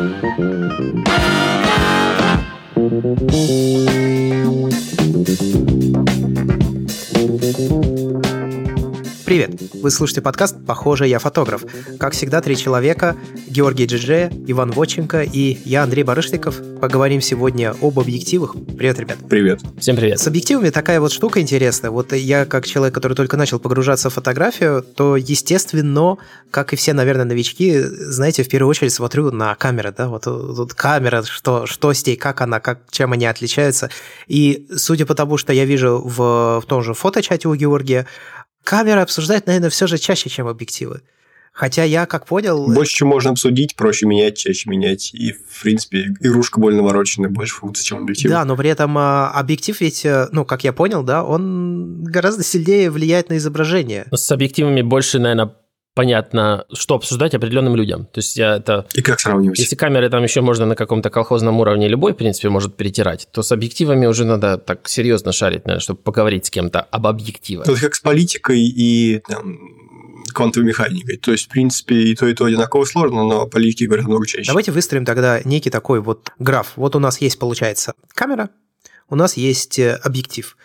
Thank you. Привет! Вы слушаете подкаст «Похоже, я фотограф». Как всегда, три человека – Георгий Джидже, Иван Воченко и я, Андрей Барышников. Поговорим сегодня об объективах. Привет, ребят. Привет. Всем привет. С объективами такая вот штука интересная. Вот я, как человек, который только начал погружаться в фотографию, то, естественно, как и все, наверное, новички, знаете, в первую очередь смотрю на камеры, да, вот тут камера, что, что с ней, как она, как, чем они отличаются. И судя по тому, что я вижу в, в том же фоточате у Георгия, камеры обсуждать, наверное, все же чаще, чем объективы. Хотя я, как понял... Больше, чем можно обсудить, проще менять, чаще менять. И, в принципе, игрушка более навороченная, больше функций, чем объектив. Да, но при этом а, объектив ведь, э, ну, как я понял, да, он гораздо сильнее влияет на изображение. Но с объективами больше, наверное, понятно, что обсуждать определенным людям. То есть я это... И как сравнивать? Если камеры там еще можно на каком-то колхозном уровне любой, в принципе, может перетирать, то с объективами уже надо так серьезно шарить, наверное, чтобы поговорить с кем-то об объективах. Это как с политикой и там, квантовой механикой. То есть, в принципе, и то, и то одинаково сложно, но политики говорят много чаще. Давайте выстроим тогда некий такой вот граф. Вот у нас есть, получается, камера, у нас есть э, объектив.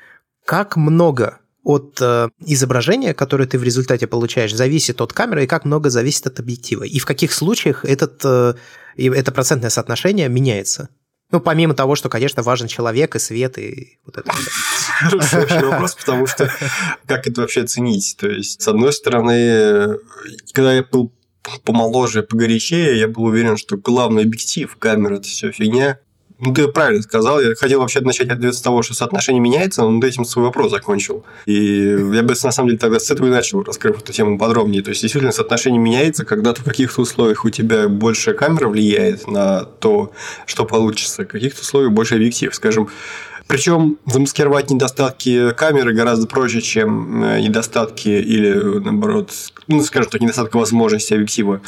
Как много от э, изображения, которое ты в результате получаешь, зависит от камеры, и как много зависит от объектива. И в каких случаях этот, э, это процентное соотношение меняется? Ну, помимо того, что, конечно, важен человек и свет, и вот это. Вообще вопрос, потому что как это вообще оценить? То есть, с одной стороны, когда я был помоложе, погорячее, я был уверен, что главный объектив камеры – это все фигня. Ну, ты правильно сказал. Я хотел вообще начать ответ с того, что соотношение меняется, но этим свой вопрос закончил. И я бы, на самом деле, тогда с этого и начал, раскрыв эту тему подробнее. То есть, действительно, соотношение меняется, когда в каких-то условиях у тебя большая камера влияет на то, что получится, в каких-то условиях больше объектив. Скажем, причем замаскировать недостатки камеры гораздо проще, чем э, недостатки или, наоборот, ну, скажем так, недостатка возможности объектива.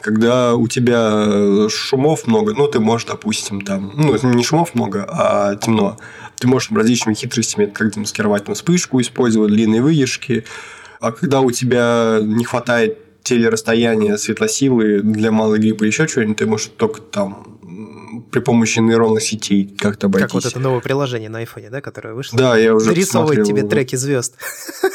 Когда у тебя э, шумов много, ну, ты можешь, допустим, там, ну, не шумов много, а темно. Ты можешь различными хитростями, как замаскировать там, вспышку, использовать длинные выдержки. А когда у тебя не хватает телерасстояния, светлосилы для малой гриппа еще чего-нибудь, ты можешь только там при помощи нейронных сетей как-то обойтись. Как вот это новое приложение на айфоне, да, которое вышло? Да, я уже Нарисовывает тебе треки звезд.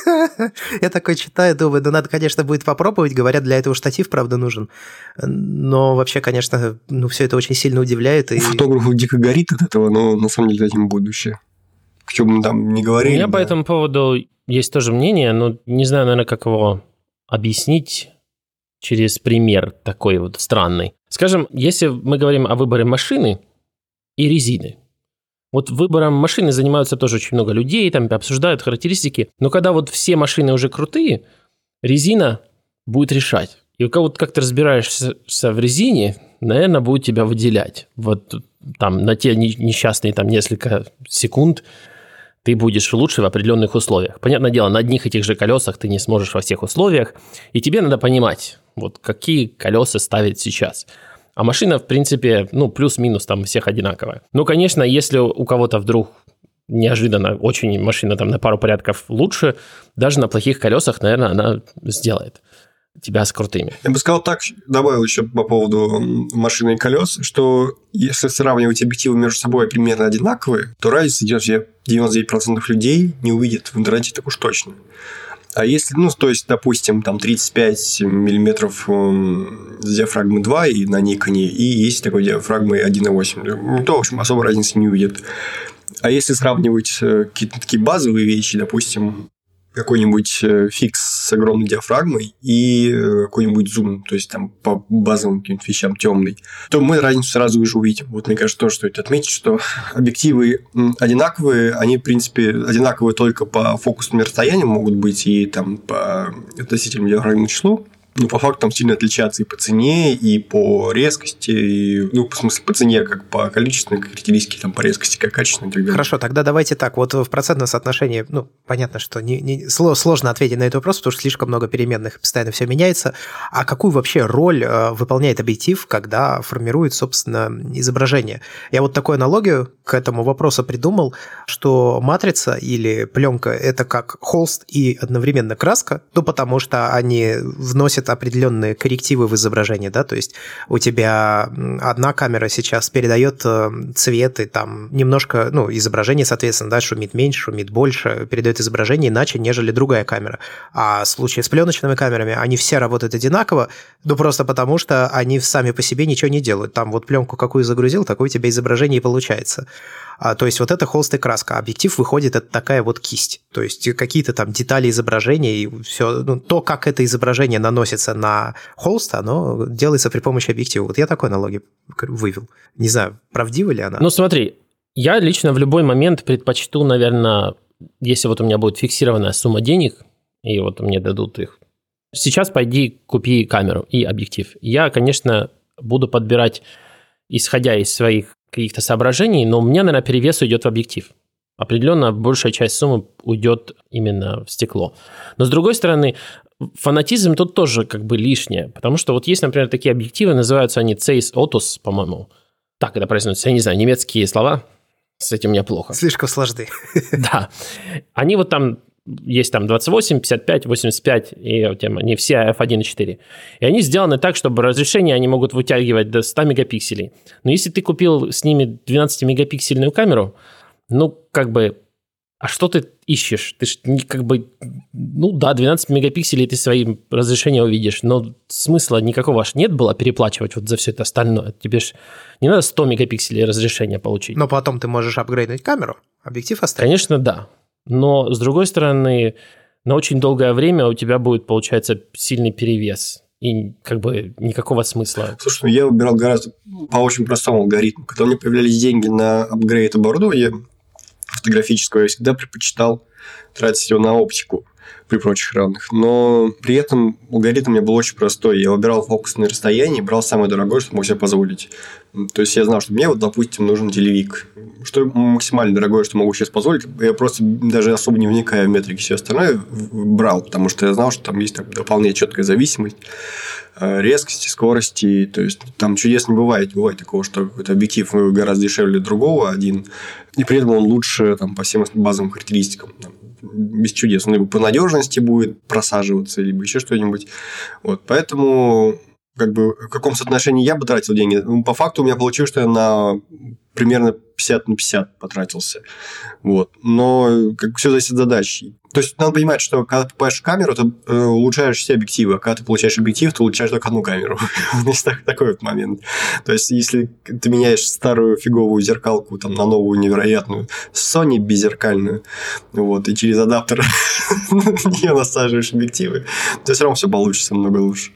Я такой читаю, думаю, ну надо, конечно, будет попробовать. Говорят, для этого штатив, правда, нужен. Но вообще, конечно, ну все это очень сильно удивляет. И... Фотографу дико горит от этого, но на самом деле этим будущее. К чему мы там не говорили. У меня по этому поводу есть тоже мнение, но не знаю, наверное, как его объяснить через пример такой вот странный. Скажем, если мы говорим о выборе машины и резины, вот выбором машины занимаются тоже очень много людей, там обсуждают характеристики, но когда вот все машины уже крутые, резина будет решать. И у кого-то как ты разбираешься в резине, наверное, будет тебя выделять. Вот там на те несчастные там несколько секунд ты будешь лучше в определенных условиях. Понятное дело, на одних и тех же колесах ты не сможешь во всех условиях, и тебе надо понимать, вот какие колеса ставить сейчас. А машина, в принципе, ну, плюс-минус там всех одинаковая. Ну, конечно, если у кого-то вдруг неожиданно очень машина там на пару порядков лучше, даже на плохих колесах, наверное, она сделает тебя с крутыми. Я бы сказал так, добавил еще по поводу машины и колес, что если сравнивать объективы между собой примерно одинаковые, то разница идет 99% людей не увидят в интернете так уж точно. А если, ну, то есть, допустим, там 35 миллиметров с диафрагмой 2 и на Никоне, и есть такой диафрагмой 1.8, то, в общем, особо разницы не увидят. А если сравнивать э, какие-то такие базовые вещи, допустим, какой-нибудь э, фикс с огромной диафрагмой и э, какой-нибудь зум, то есть там по базовым каким-то вещам темный, то мы разницу сразу уже увидим. Вот мне кажется, тоже стоит отметить, что объективы одинаковые, они, в принципе, одинаковые только по фокусному расстоянию могут быть и там по относительному диафрагмному числу, ну, по факту там сильно отличаться и по цене, и по резкости, и, ну, в смысле, по цене, как по количественной характеристике, там, по резкости, как качественной и так. Хорошо, тогда давайте так, вот в процентном соотношении, ну, понятно, что не, не, сложно ответить на этот вопрос, потому что слишком много переменных, постоянно все меняется. А какую вообще роль э, выполняет объектив, когда формирует, собственно, изображение? Я вот такую аналогию к этому вопросу придумал, что матрица или пленка – это как холст и одновременно краска, ну, потому что они вносят определенные коррективы в изображении, да, то есть у тебя одна камера сейчас передает э, цвет и там немножко, ну, изображение, соответственно, да, шумит меньше, шумит больше, передает изображение иначе, нежели другая камера. А в случае с пленочными камерами, они все работают одинаково, ну, просто потому что они сами по себе ничего не делают. Там вот пленку какую загрузил, такое у тебя изображение и получается. А, то есть вот это холст и краска. Объектив выходит, это такая вот кисть. То есть какие-то там детали изображения и все. Ну, то, как это изображение наносится на холст, оно делается при помощи объектива. Вот я такой аналогию вывел. Не знаю, правдива ли она. Ну смотри, я лично в любой момент предпочту, наверное, если вот у меня будет фиксированная сумма денег, и вот мне дадут их, сейчас пойди купи камеру и объектив. Я, конечно, буду подбирать, исходя из своих каких-то соображений, но у меня, наверное, перевес уйдет в объектив. Определенно большая часть суммы уйдет именно в стекло. Но с другой стороны, фанатизм тут тоже как бы лишнее, потому что вот есть, например, такие объективы, называются они Zeiss Otus, по-моему. Так это произносится, я не знаю, немецкие слова, с этим у меня плохо. Слишком сложны. Да. Они вот там есть там 28, 55, 85, и там они все f1.4. И они сделаны так, чтобы разрешение они могут вытягивать до 100 мегапикселей. Но если ты купил с ними 12-мегапиксельную камеру, ну, как бы, а что ты ищешь? Ты ж как бы, ну да, 12 мегапикселей ты своим разрешением увидишь, но смысла никакого аж нет было переплачивать вот за все это остальное. Тебе ж не надо 100 мегапикселей разрешения получить. Но потом ты можешь апгрейднуть камеру, объектив оставить. Конечно, да. Но, с другой стороны, на очень долгое время у тебя будет, получается, сильный перевес. И как бы никакого смысла. Слушай, ну я выбирал гораздо по очень простому алгоритму. Когда у меня появлялись деньги на апгрейд оборудования фотографического, я всегда предпочитал тратить его на оптику при прочих равных. Но при этом алгоритм у меня был очень простой. Я выбирал фокусное расстояние брал самое дорогое, что мог себе позволить. То есть я знал, что мне, вот, допустим, нужен телевик. Что максимально дорогое, что могу сейчас позволить. Я просто даже особо не вникая в метрики все остальное брал, потому что я знал, что там есть так, дополнительная четкая зависимость э, резкости, скорости. То есть там чудес не бывает. Бывает такого, что какой-то объектив гораздо дешевле другого один, и при этом он лучше там, по всем базовым характеристикам. Без чудес. Он либо по надежности будет просаживаться, либо еще что-нибудь. Вот, поэтому как бы в каком соотношении я бы тратил деньги? Ну, по факту у меня получилось, что я на примерно 50 на 50 потратился. Вот. Но как все зависит от задачи. То есть надо понимать, что когда ты покупаешь камеру, ты э, улучшаешь все объективы, а когда ты получаешь объектив, ты улучшаешь только одну камеру. Есть такой вот момент. То есть если ты меняешь старую фиговую зеркалку там, на новую невероятную Sony беззеркальную, вот, и через адаптер не насаживаешь объективы, то все равно все получится намного лучше.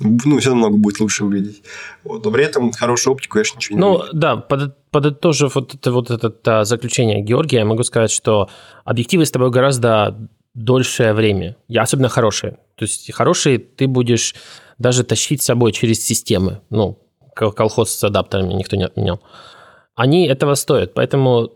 Ну, все намного будет лучше выглядеть. Вот. Но при этом хорошую оптику, конечно, ничего не Ну, да, под, подытожив вот это, вот это, это заключение Георгия, я могу сказать, что объективы с тобой гораздо дольшее время, и особенно хорошие. То есть хорошие ты будешь даже тащить с собой через системы. Ну, колхоз с адаптерами никто не отменял. Они этого стоят, поэтому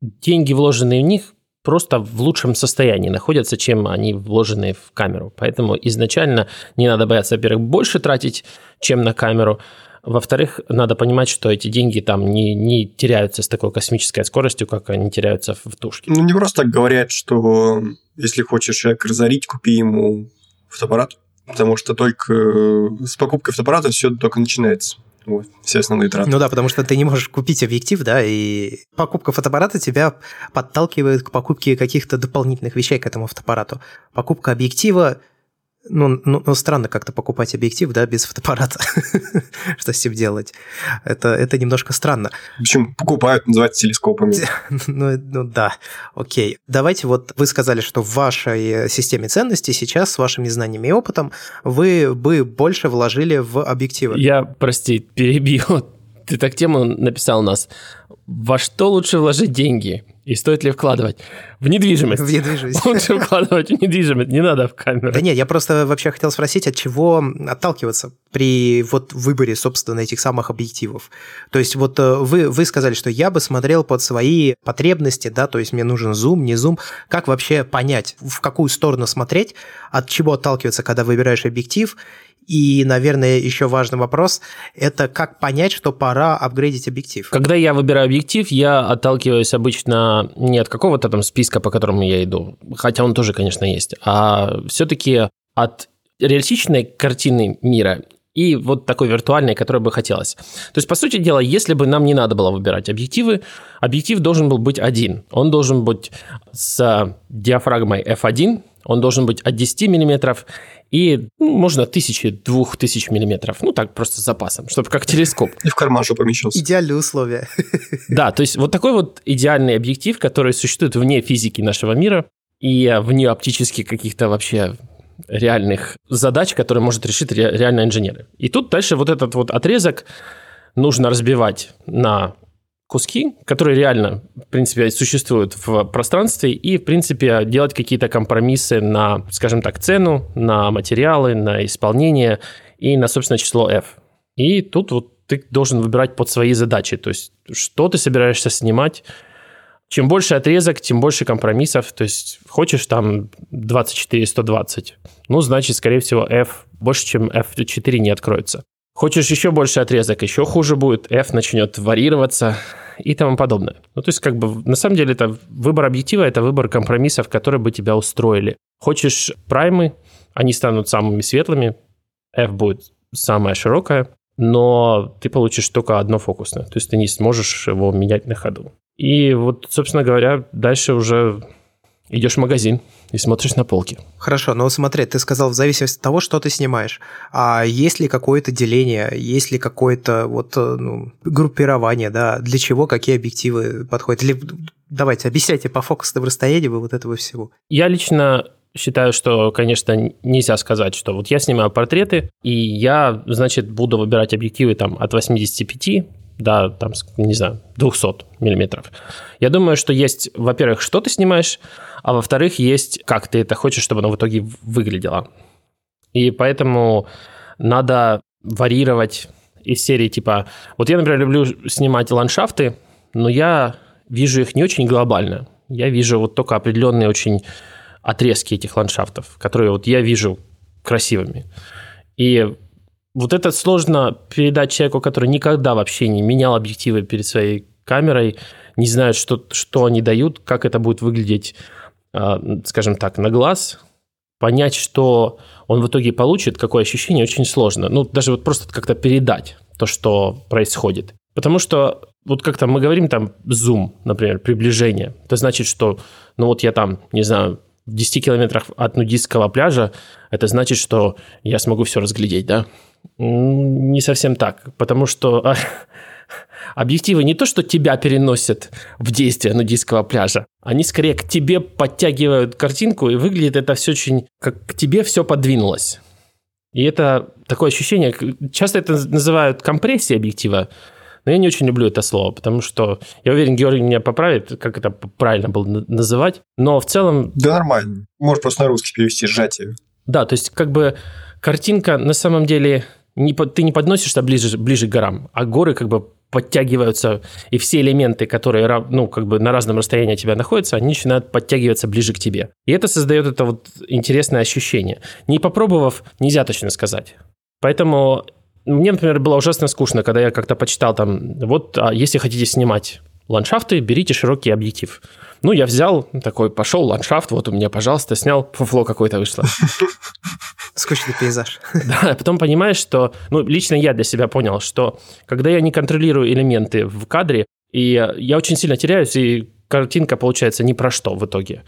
деньги, вложенные в них, просто в лучшем состоянии находятся, чем они вложенные в камеру. Поэтому изначально не надо бояться, во-первых, больше тратить, чем на камеру, во-вторых, надо понимать, что эти деньги там не, не теряются с такой космической скоростью, как они теряются в тушке. Ну, не просто так говорят, что если хочешь человека разорить, купи ему фотоаппарат, потому что только э, с покупкой фотоаппарата все только начинается. Все основные траты. Ну да, потому что ты не можешь купить объектив, да, и покупка фотоаппарата тебя подталкивает к покупке каких-то дополнительных вещей к этому фотоаппарату. Покупка объектива ну, ну, ну, странно как-то покупать объектив, да, без фотоаппарата. Что с ним делать? Это, это немножко странно. Почему покупают, называется телескопами. ну, ну да, окей. Давайте вот вы сказали, что в вашей системе ценностей сейчас с вашими знаниями и опытом вы бы больше вложили в объективы. Я, прости, перебью. Ты так тему написал у нас. Во что лучше вложить деньги? И стоит ли вкладывать? В недвижимость. В недвижимость. Лучше вкладывать в недвижимость, не надо в камеру. Да нет, я просто вообще хотел спросить, от чего отталкиваться при вот выборе, собственно, этих самых объективов. То есть вот э, вы, вы сказали, что я бы смотрел под свои потребности, да, то есть мне нужен зум, не зум. Как вообще понять, в какую сторону смотреть, от чего отталкиваться, когда выбираешь объектив, и, наверное, еще важный вопрос – это как понять, что пора апгрейдить объектив. Когда я выбираю объектив, я отталкиваюсь обычно не от какого-то там списка, по которому я иду, хотя он тоже, конечно, есть, а все-таки от реалистичной картины мира и вот такой виртуальной, которой бы хотелось. То есть, по сути дела, если бы нам не надо было выбирать объективы, объектив должен был быть один. Он должен быть с диафрагмой f1, он должен быть от 10 мм и ну, можно тысячи, двух тысяч миллиметров. Ну, так, просто с запасом, чтобы как телескоп. И в карман, чтобы помещался. Идеальные условия. Да, то есть вот такой вот идеальный объектив, который существует вне физики нашего мира и вне оптических каких-то вообще реальных задач, которые может решить ре- реально инженеры. И тут дальше вот этот вот отрезок нужно разбивать на куски, которые реально, в принципе, существуют в пространстве, и, в принципе, делать какие-то компромиссы на, скажем так, цену, на материалы, на исполнение и на, собственно, число F. И тут вот ты должен выбирать под свои задачи, то есть что ты собираешься снимать, чем больше отрезок, тем больше компромиссов. То есть хочешь там 24-120, ну, значит, скорее всего, F больше, чем F4 не откроется. Хочешь еще больше отрезок, еще хуже будет, F начнет варьироваться и тому подобное. Ну, то есть, как бы, на самом деле, это выбор объектива, это выбор компромиссов, которые бы тебя устроили. Хочешь праймы, они станут самыми светлыми, F будет самая широкая, но ты получишь только одно фокусное, то есть ты не сможешь его менять на ходу. И вот, собственно говоря, дальше уже идешь в магазин и смотришь на полки. Хорошо, но смотри, ты сказал в зависимости от того, что ты снимаешь. А есть ли какое-то деление, есть ли какое-то вот э, ну, группирование, да, для чего какие объективы подходят? Или давайте, объясняйте по фокусным расстояниям и вот этого всего. Я лично считаю, что, конечно, нельзя сказать, что вот я снимаю портреты, и я, значит, буду выбирать объективы там от 85 до, там, не знаю, 200 миллиметров. Я думаю, что есть, во-первых, что ты снимаешь, а во-вторых, есть, как ты это хочешь, чтобы оно в итоге выглядело. И поэтому надо варьировать из серии типа... Вот я, например, люблю снимать ландшафты, но я вижу их не очень глобально. Я вижу вот только определенные очень отрезки этих ландшафтов, которые вот я вижу красивыми. И вот это сложно передать человеку, который никогда вообще не менял объективы перед своей камерой, не знает, что, что они дают, как это будет выглядеть, а, скажем так, на глаз. Понять, что он в итоге получит, какое ощущение, очень сложно. Ну, даже вот просто как-то передать то, что происходит. Потому что вот как-то мы говорим там зум, например, приближение. Это значит, что, ну вот я там, не знаю, в 10 километрах от нудистского пляжа, это значит, что я смогу все разглядеть, да? Не совсем так, потому что объективы не то, что тебя переносят в действие нудистского пляжа, они скорее к тебе подтягивают картинку, и выглядит это все очень, как к тебе все подвинулось. И это такое ощущение, часто это называют компрессией объектива, но я не очень люблю это слово, потому что я уверен, Георгий меня поправит, как это правильно было называть. Но в целом... Да нормально. Можешь просто на русский перевести сжатие. Да, то есть как бы картинка на самом деле не, ты не подносишься ближе, ближе к горам, а горы как бы подтягиваются, и все элементы, которые ну, как бы на разном расстоянии от тебя находятся, они начинают подтягиваться ближе к тебе. И это создает это вот интересное ощущение. Не попробовав, нельзя точно сказать. Поэтому мне, например, было ужасно скучно, когда я как-то почитал там, вот, а если хотите снимать ландшафты, берите широкий объектив. Ну, я взял такой, пошел ландшафт, вот у меня, пожалуйста, снял, фуфло какое-то вышло. Скучный пейзаж. Да, потом понимаешь, что, ну, лично я для себя понял, что когда я не контролирую элементы в кадре, и я очень сильно теряюсь, и картинка получается ни про что в итоге.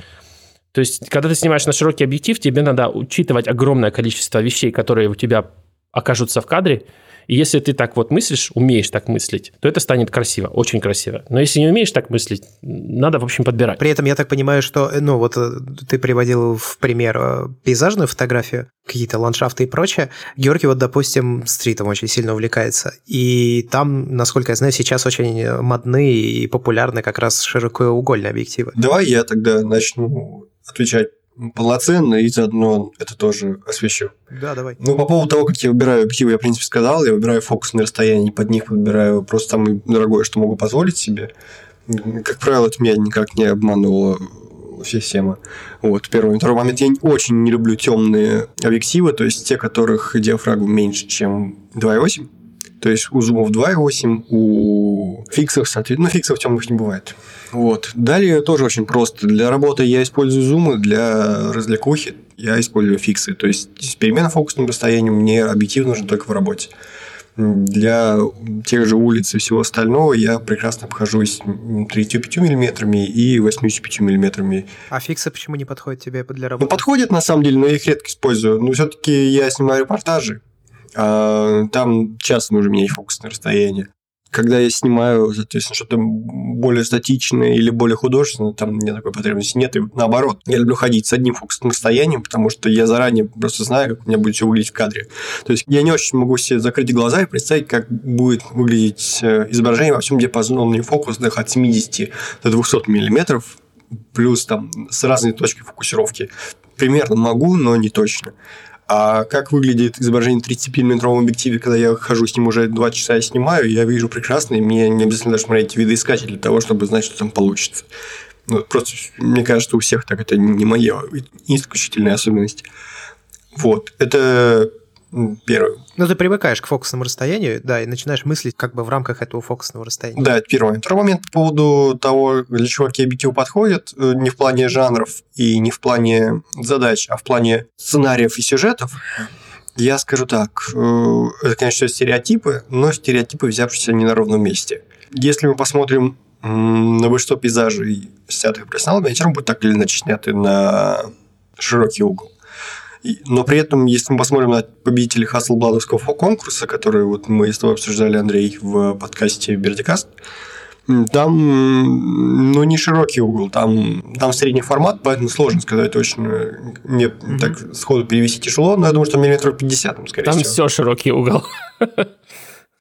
То есть, когда ты снимаешь на широкий объектив, тебе надо учитывать огромное количество вещей, которые у тебя окажутся в кадре, и если ты так вот мыслишь, умеешь так мыслить, то это станет красиво, очень красиво. Но если не умеешь так мыслить, надо, в общем, подбирать. При этом я так понимаю, что, ну, вот э, ты приводил в пример э, пейзажную фотографию, какие-то ландшафты и прочее. Георгий вот, допустим, стритом очень сильно увлекается. И там, насколько я знаю, сейчас очень модны и популярны как раз широкоугольные объективы. Давай я тогда начну отвечать полноценно и заодно это тоже освещу. Да, давай. Ну, по поводу того, как я выбираю объективы, я, в принципе, сказал, я выбираю фокус на расстоянии, под них выбираю просто самое дорогое, что могу позволить себе. Как правило, это меня никак не обманывало система. Вот, первый. Второй момент, я очень не люблю темные объективы, то есть те, которых диафрагма меньше, чем 2,8. То есть у зумов 2.8, у фиксов, соответственно, ну, фиксов темных не бывает. Вот. Далее тоже очень просто. Для работы я использую зумы, для развлекухи я использую фиксы. То есть переменным фокусным расстоянием мне объектив нужен только в работе. Для тех же улиц и всего остального я прекрасно обхожусь 35 миллиметрами и 85 миллиметрами. А фиксы почему не подходят тебе для Ну, работы? подходят на самом деле, но я их редко использую. Но все-таки я снимаю репортажи, а там часто нужно менять фокусное расстояние. Когда я снимаю, соответственно, что-то более статичное или более художественное, там мне такой потребности нет. И наоборот, я люблю ходить с одним фокусным расстоянием, потому что я заранее просто знаю, как у меня будет все выглядеть в кадре. То есть я не очень могу себе закрыть глаза и представить, как будет выглядеть э, изображение во всем диапазоне фокусных от 70 до 200 миллиметров, плюс там с разной точкой фокусировки. Примерно могу, но не точно. А как выглядит изображение 35-мм объективе, когда я хожу с ним уже 2 часа и снимаю, я вижу прекрасно, и мне не обязательно даже смотреть видоискатель для того, чтобы знать, что там получится. Ну, просто мне кажется, у всех так это не моя исключительная особенность. Вот, это м, первое. Ну, ты привыкаешь к фокусному расстоянию, да, и начинаешь мыслить как бы в рамках этого фокусного расстояния. Да, это первый. Второй момент по поводу того, для чего объективы подходят, э, не в плане жанров и не в плане задач, а в плане сценариев и сюжетов. Я скажу так, э, это, конечно, стереотипы, но стереотипы, взявшиеся не на ровном месте. Если мы посмотрим на большинство пейзажей, снятых профессионалами, они все равно будут так или иначе сняты на широкий угол. Но при этом, если мы посмотрим на победителей Хаслбладовского конкурса, который вот мы с тобой обсуждали, Андрей, в подкасте Бердикаст, там ну, не широкий угол, там, там средний формат, поэтому сложно сказать точно. Мне так сходу перевести тяжело, но я думаю, что миллиметров 50, там, скорее Там всего. все широкий угол.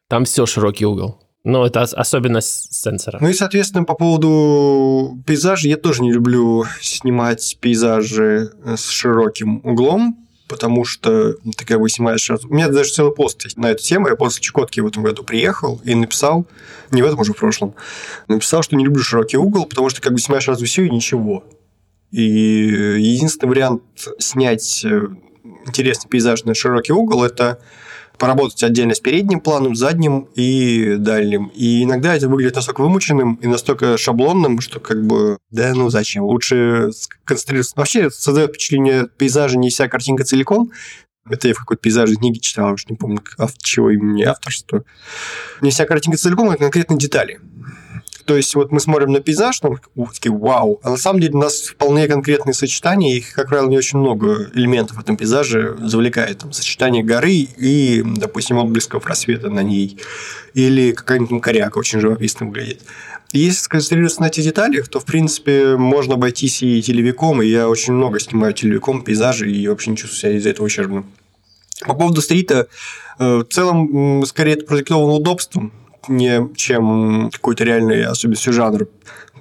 Там все широкий угол. Но это ос- особенность сенсора. Ну и, соответственно, по поводу пейзажей, я тоже не люблю снимать пейзажи э, с широким углом, потому что ты как бы снимаешь сразу. У меня даже целый пост есть на эту тему. Я после Чукотки в этом году приехал и написал, не в этом, уже в прошлом, написал, что не люблю широкий угол, потому что как бы снимаешь сразу все и ничего. И единственный вариант снять э, интересный пейзаж на широкий угол – это поработать отдельно с передним планом, задним и дальним. И иногда это выглядит настолько вымученным и настолько шаблонным, что как бы, да ну зачем, лучше концентрироваться. Вообще создает впечатление пейзажа не вся картинка целиком, это я в какой-то пейзажной книге читал, уж не помню, ав- чего имени авторство. Не вся картинка целиком, а конкретные детали. То есть вот мы смотрим на пейзаж, там, ух, такие, вау, а на самом деле у нас вполне конкретные сочетания, их, как правило, не очень много элементов в этом пейзаже завлекает. Там сочетание горы и, допустим, отблесков рассвета на ней. Или какая-нибудь коряка очень живописно выглядит. Если сконцентрироваться на этих деталях, то, в принципе, можно обойтись и телевиком, и я очень много снимаю телевиком, пейзажи, и вообще не чувствую себя из-за этого ущербным. По поводу стрита, э, в целом, скорее, это продиктовано удобством, не чем какой-то реальной особенностью жанра.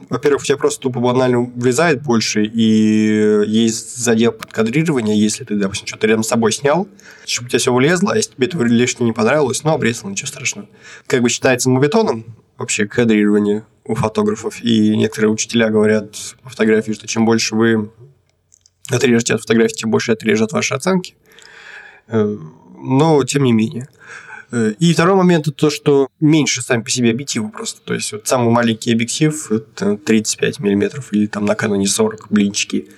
Во-первых, у тебя просто тупо банально влезает больше, и есть задел под если ты, допустим, что-то рядом с собой снял, чтобы у тебя все влезло, а если тебе это лишнее не понравилось, ну, обрезал, ничего страшного. Как бы считается мовитоном вообще кадрирование у фотографов, и некоторые учителя говорят по фотографии, что чем больше вы отрежете от фотографии, тем больше отрежет ваши оценки. Э, Но, тем не менее. Э, И второй момент это то, что меньше сами по себе объективы просто. То есть, вот самый маленький объектив это 35 миллиметров или там на Canon 40 блинчики.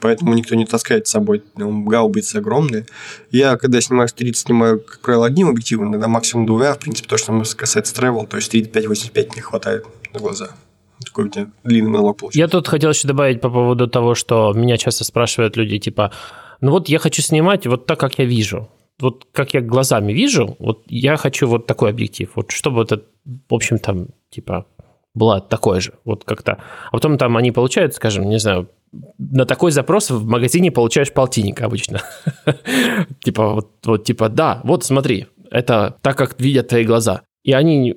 Поэтому никто не таскает с собой гаубицы огромные. Я, когда снимаю стрит, снимаю, как правило, одним объективом, иногда максимум двумя. В принципе, то, что касается travel, то есть 35-85 не хватает на глаза. Такой у тебя длинный монолог получился. Я тут хотел еще добавить по поводу того, что меня часто спрашивают люди, типа, ну вот я хочу снимать вот так, как я вижу. Вот как я глазами вижу, вот я хочу вот такой объектив. Вот чтобы это, в общем, там, типа, было такое же. Вот как-то. А потом там они получают, скажем, не знаю, на такой запрос в магазине получаешь полтинник обычно. Типа, вот, вот, типа, да, вот смотри, это так, как видят твои глаза. И они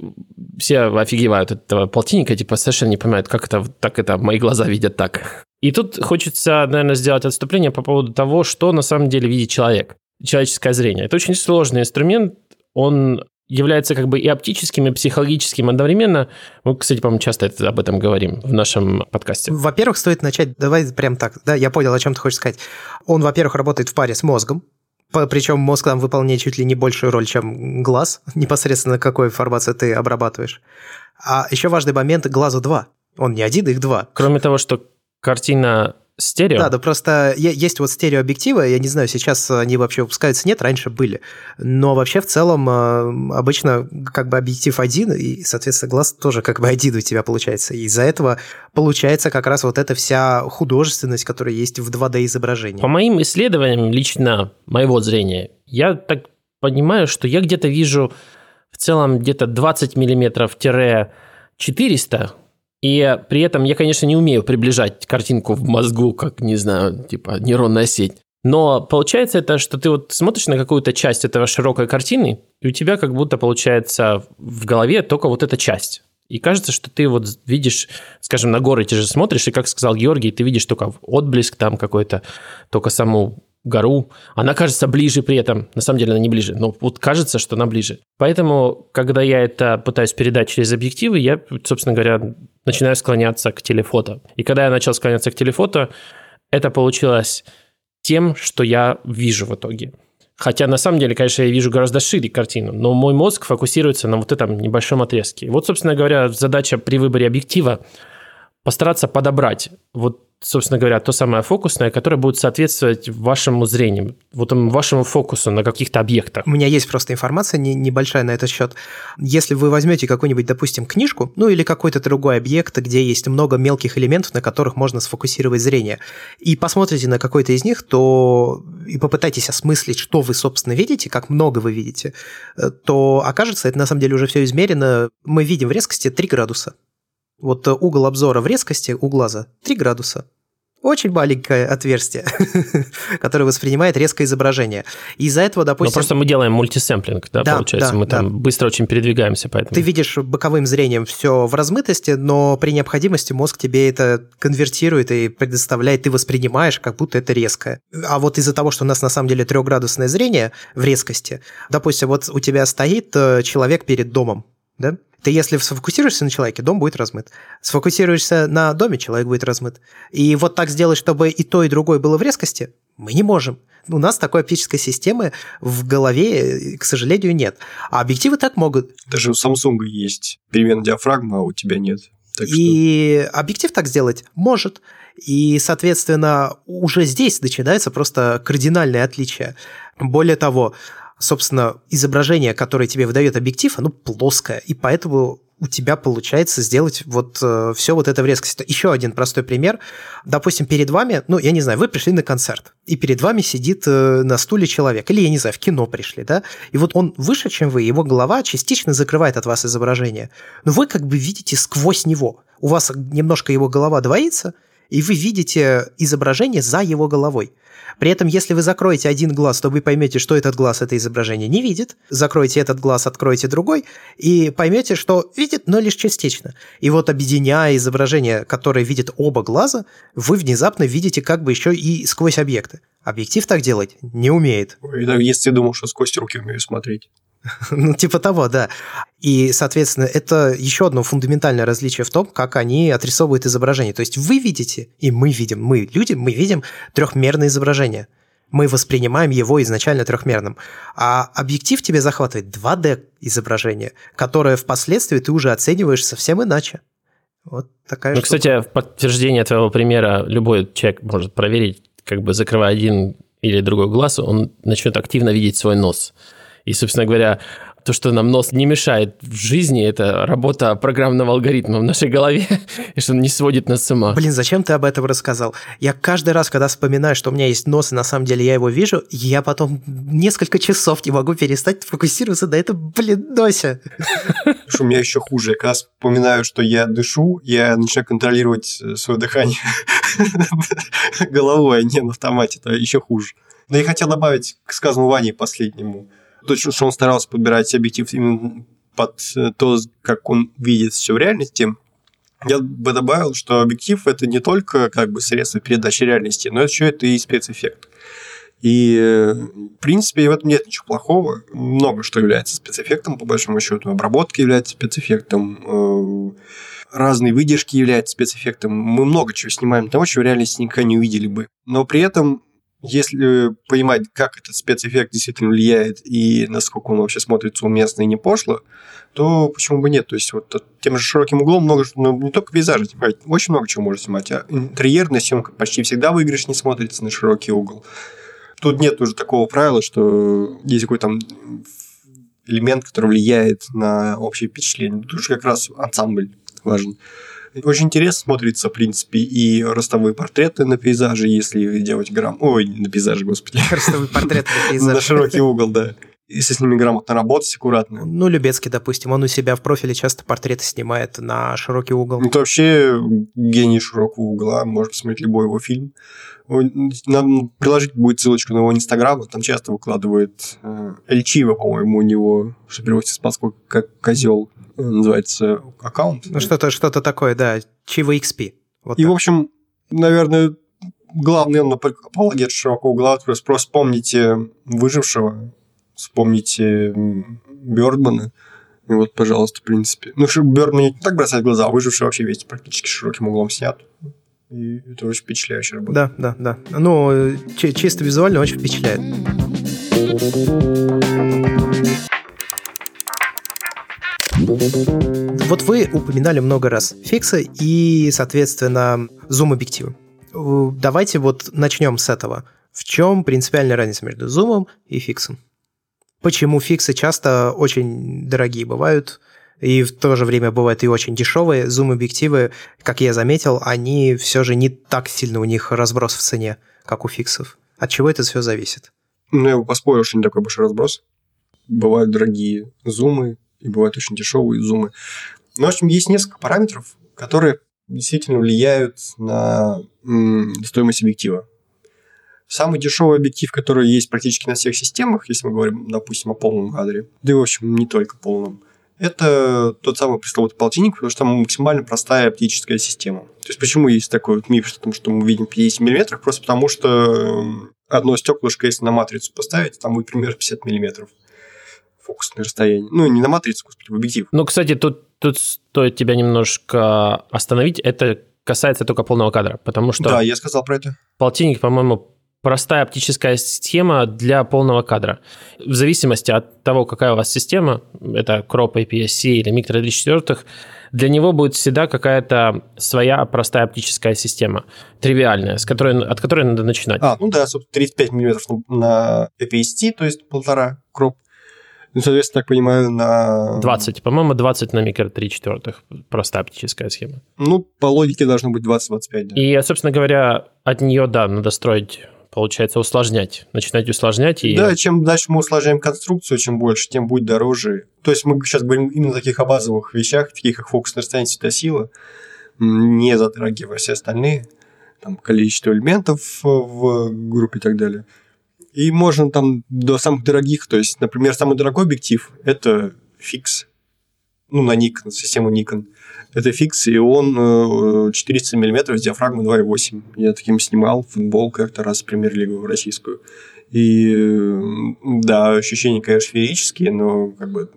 все офигевают от этого полтинника, типа совершенно не понимают, как это так это мои глаза видят так. И тут хочется, наверное, сделать отступление по поводу того, что на самом деле видит человек, человеческое зрение. Это очень сложный инструмент, он является как бы и оптическим, и психологическим одновременно. Мы, кстати, по-моему, часто это, об этом говорим в нашем подкасте. Во-первых, стоит начать, давай прям так, да, я понял, о чем ты хочешь сказать. Он, во-первых, работает в паре с мозгом, Причем мозг там выполняет чуть ли не большую роль, чем глаз, непосредственно какую информацию ты обрабатываешь. А еще важный момент – глазу два. Он не один, их два. Кроме того, что картина Стерео? Да, да, просто есть вот стереообъективы, я не знаю, сейчас они вообще выпускаются, нет, раньше были. Но вообще в целом э, обычно как бы объектив один, и, соответственно, глаз тоже как бы один у тебя получается. И из-за этого получается как раз вот эта вся художественность, которая есть в 2D-изображении. По моим исследованиям, лично моего зрения, я так понимаю, что я где-то вижу в целом где-то 20 миллиметров-400 и при этом я, конечно, не умею приближать картинку в мозгу, как, не знаю, типа нейронная сеть. Но получается это, что ты вот смотришь на какую-то часть этого широкой картины, и у тебя как будто получается в голове только вот эта часть. И кажется, что ты вот видишь, скажем, на горы те же смотришь, и, как сказал Георгий, ты видишь только отблеск там какой-то, только саму гору. Она кажется ближе при этом. На самом деле она не ближе, но вот кажется, что она ближе. Поэтому, когда я это пытаюсь передать через объективы, я, собственно говоря, начинаю склоняться к телефото. И когда я начал склоняться к телефото, это получилось тем, что я вижу в итоге. Хотя на самом деле, конечно, я вижу гораздо шире картину, но мой мозг фокусируется на вот этом небольшом отрезке. Вот, собственно говоря, задача при выборе объектива постараться подобрать вот собственно говоря, то самое фокусное, которое будет соответствовать вашему зрению, вот вашему фокусу на каких-то объектах. У меня есть просто информация не, небольшая на этот счет. Если вы возьмете какую-нибудь, допустим, книжку, ну или какой-то другой объект, где есть много мелких элементов, на которых можно сфокусировать зрение, и посмотрите на какой-то из них, то и попытайтесь осмыслить, что вы, собственно, видите, как много вы видите, э, то окажется, это на самом деле уже все измерено. Мы видим в резкости 3 градуса. Вот угол обзора в резкости у глаза 3 градуса очень маленькое отверстие, которое воспринимает резкое изображение. Из-за этого, допустим... Но просто мы делаем мультисэмплинг, да, да получается? Да, мы там да. быстро очень передвигаемся, поэтому... Ты видишь боковым зрением все в размытости, но при необходимости мозг тебе это конвертирует и предоставляет, ты воспринимаешь, как будто это резкое. А вот из-за того, что у нас на самом деле трехградусное зрение в резкости, допустим, вот у тебя стоит э, человек перед домом, да? Ты если сфокусируешься на человеке, дом будет размыт. Сфокусируешься на доме, человек будет размыт. И вот так сделать, чтобы и то, и другое было в резкости, мы не можем. У нас такой оптической системы в голове, к сожалению, нет. А объективы так могут. Даже у Samsung есть переменная диафрагма, а у тебя нет. Так и что... объектив так сделать может. И, соответственно, уже здесь начинается просто кардинальное отличие. Более того, собственно, изображение, которое тебе выдает объектив, оно плоское, и поэтому у тебя получается сделать вот э, все вот это в резкости. Еще один простой пример. Допустим, перед вами, ну, я не знаю, вы пришли на концерт, и перед вами сидит э, на стуле человек, или, я не знаю, в кино пришли, да, и вот он выше, чем вы, его голова частично закрывает от вас изображение, но вы как бы видите сквозь него. У вас немножко его голова двоится, и вы видите изображение за его головой. При этом, если вы закроете один глаз, то вы поймете, что этот глаз это изображение не видит. Закройте этот глаз, откройте другой, и поймете, что видит, но лишь частично. И вот объединяя изображение, которое видит оба глаза, вы внезапно видите как бы еще и сквозь объекты. Объектив так делать не умеет. Если думал, что сквозь руки умею смотреть. ну, типа того, да. И, соответственно, это еще одно фундаментальное различие в том, как они отрисовывают изображение. То есть вы видите, и мы видим, мы люди, мы видим трехмерное изображение. Мы воспринимаем его изначально трехмерным. А объектив тебе захватывает 2D изображение, которое впоследствии ты уже оцениваешь совсем иначе. Вот такая Ну, штука. кстати, в подтверждение твоего примера любой человек может проверить, как бы закрывая один или другой глаз, он начнет активно видеть свой нос. И, собственно говоря, то, что нам нос не мешает в жизни, это работа программного алгоритма в нашей голове, и что он не сводит нас с ума. Блин, зачем ты об этом рассказал? Я каждый раз, когда вспоминаю, что у меня есть нос, и на самом деле я его вижу, я потом несколько часов не могу перестать фокусироваться на этом, блин, носе. У меня еще хуже. Я когда вспоминаю, что я дышу, я начинаю контролировать э, свое дыхание головой, а не на автомате. Это еще хуже. Но я хотел добавить к сказанному Ване последнему – то, что он старался подбирать объектив именно под э, то, как он видит все в реальности, я бы добавил, что объектив это не только как бы средство передачи реальности, но еще это и спецэффект. И, э, в принципе, в этом нет ничего плохого. Много что является спецэффектом, по большому счету. Обработка является спецэффектом, э, разные выдержки являются спецэффектом. Мы много чего снимаем того, чего в реальности никогда не увидели бы. Но при этом если понимать, как этот спецэффект действительно влияет и насколько он вообще смотрится уместно и не пошло, то почему бы нет? То есть вот тем же широким углом много, ну, не только пейзажи снимать, очень много чего можно снимать. А интерьерная съемка почти всегда выигрыш не смотрится на широкий угол. Тут нет уже такого правила, что есть какой-то там элемент, который влияет на общее впечатление. Тут же как раз ансамбль важен. Очень интересно смотрится, в принципе, и ростовые портреты на пейзаже, если делать грамм... Ой, на пейзаже, господи. Ростовые портреты на пейзаже. На широкий угол, да. Если с ними грамотно работать, аккуратно. Ну, Любецкий, допустим, он у себя в профиле часто портреты снимает на широкий угол. Это вообще гений широкого угла. Можно посмотреть любой его фильм. Нам приложить будет ссылочку на его инстаграм, там часто выкладывает э, Эльчива, по-моему, у него, что переводится с паспорта как козел, называется аккаунт. Ну, что-то что такое, да, Чива XP. Вот И, так. в общем, наверное, главный он апологет широкого угла, просто вспомните «Выжившего», вспомните Бёрдмана, и вот, пожалуйста, в принципе. Ну, Бёрдман не так бросает глаза, а «Выживший» вообще весь практически широким углом снят. И это очень впечатляющая работа. Да, да, да. Ну, чисто визуально очень впечатляет. Вот вы упоминали много раз фиксы и, соответственно, зум-объективы. Давайте вот начнем с этого. В чем принципиальная разница между зумом и фиксом? Почему фиксы часто очень дорогие бывают, и в то же время бывают и очень дешевые. Зум-объективы, как я заметил, они все же не так сильно у них разброс в цене, как у фиксов. От чего это все зависит? Ну, я бы поспорил, что не такой большой разброс. Бывают дорогие зумы, и бывают очень дешевые зумы. Ну, в общем, есть несколько параметров, которые действительно влияют на стоимость объектива. Самый дешевый объектив, который есть практически на всех системах, если мы говорим, допустим, о полном кадре, да и, в общем, не только полном, это тот самый пресловутый полтинник, потому что там максимально простая оптическая система. То есть, почему есть такой вот миф, что, что мы видим 50 мм? Просто потому, что одно стеклышко, если на матрицу поставить, там будет примерно 50 мм фокусное расстояние. Ну, не на матрицу, господи, в объектив. Ну, кстати, тут, тут стоит тебя немножко остановить. Это касается только полного кадра, потому что... Да, я сказал про это. Полтинник, по-моему, простая оптическая система для полного кадра. В зависимости от того, какая у вас система, это Crop APS-C или Micro 34, для него будет всегда какая-то своя простая оптическая система, тривиальная, с которой, от которой надо начинать. А, ну да, 35 мм на APS-C, то есть полтора кроп. Ну, соответственно, так понимаю, на... 20. По-моему, 20 на микро 3 четвертых. Простая оптическая схема. Ну, по логике должно быть 20-25, да. И, собственно говоря, от нее, да, надо строить получается, усложнять, начинать усложнять. И... Да, чем дальше мы усложняем конструкцию, чем больше, тем будет дороже. То есть мы сейчас говорим именно о таких базовых вещах, таких как фокусное расстояние, светосила, не затрагивая все остальные, там, количество элементов в группе и так далее. И можно там до самых дорогих, то есть, например, самый дорогой объектив – это фикс, ну, на Nikon, систему Nikon. Это фикс, и он 400 э, мм с диафрагмой 2,8. Я таким снимал футбол как-то раз в премьер-лигу российскую. И да, ощущения, конечно, феерические, но как бы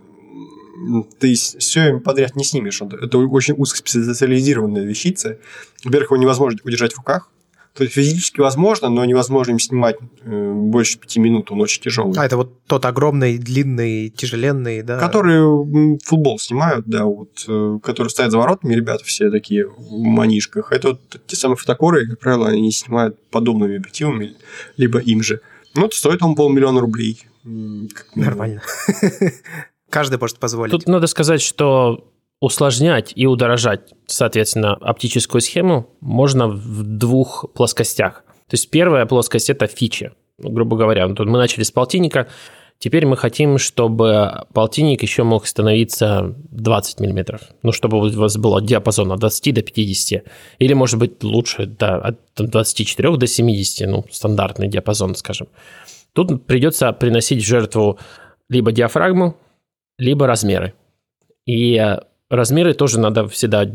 ты все подряд не снимешь. Это очень узкоспециализированная вещица. Во-первых, его невозможно удержать в руках. То есть физически возможно, но невозможно им снимать э, больше пяти минут, он очень тяжелый. А, это вот тот огромный, длинный, тяжеленный, да? Которые футбол снимают, да, вот, э, которые стоят за воротами, ребята все такие в манишках. Это вот те самые фотокоры, как правило, они снимают подобными объективами, либо им же. Ну, это стоит он полмиллиона рублей. Нормально. Каждый может позволить. Тут надо сказать, что усложнять и удорожать, соответственно, оптическую схему можно в двух плоскостях. То есть первая плоскость – это фичи, грубо говоря. Ну, мы начали с полтинника, теперь мы хотим, чтобы полтинник еще мог становиться 20 мм. Ну, чтобы у вас было диапазон от 20 до 50. Или, может быть, лучше да, от 24 до 70, ну, стандартный диапазон, скажем. Тут придется приносить в жертву либо диафрагму, либо размеры. И Размеры тоже надо всегда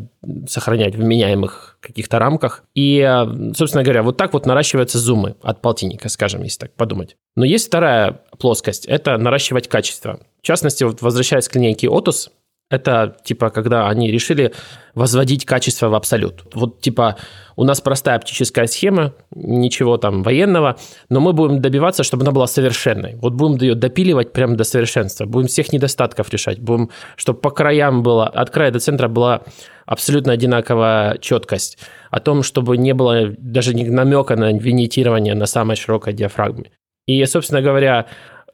сохранять в меняемых каких-то рамках. И, э, собственно говоря, вот так вот наращиваются зумы от полтинника, скажем, если так подумать. Но есть вторая плоскость – это наращивать качество. В частности, вот возвращаясь к линейке Otus, Это типа, когда они решили возводить качество в абсолют. Вот типа у нас простая оптическая схема, ничего там военного, но мы будем добиваться, чтобы она была совершенной. Вот будем ее допиливать прямо до совершенства, будем всех недостатков решать, будем, чтобы по краям было, от края до центра была абсолютно одинаковая четкость, о том, чтобы не было даже намека на винитирование на самой широкой диафрагме. И, собственно говоря,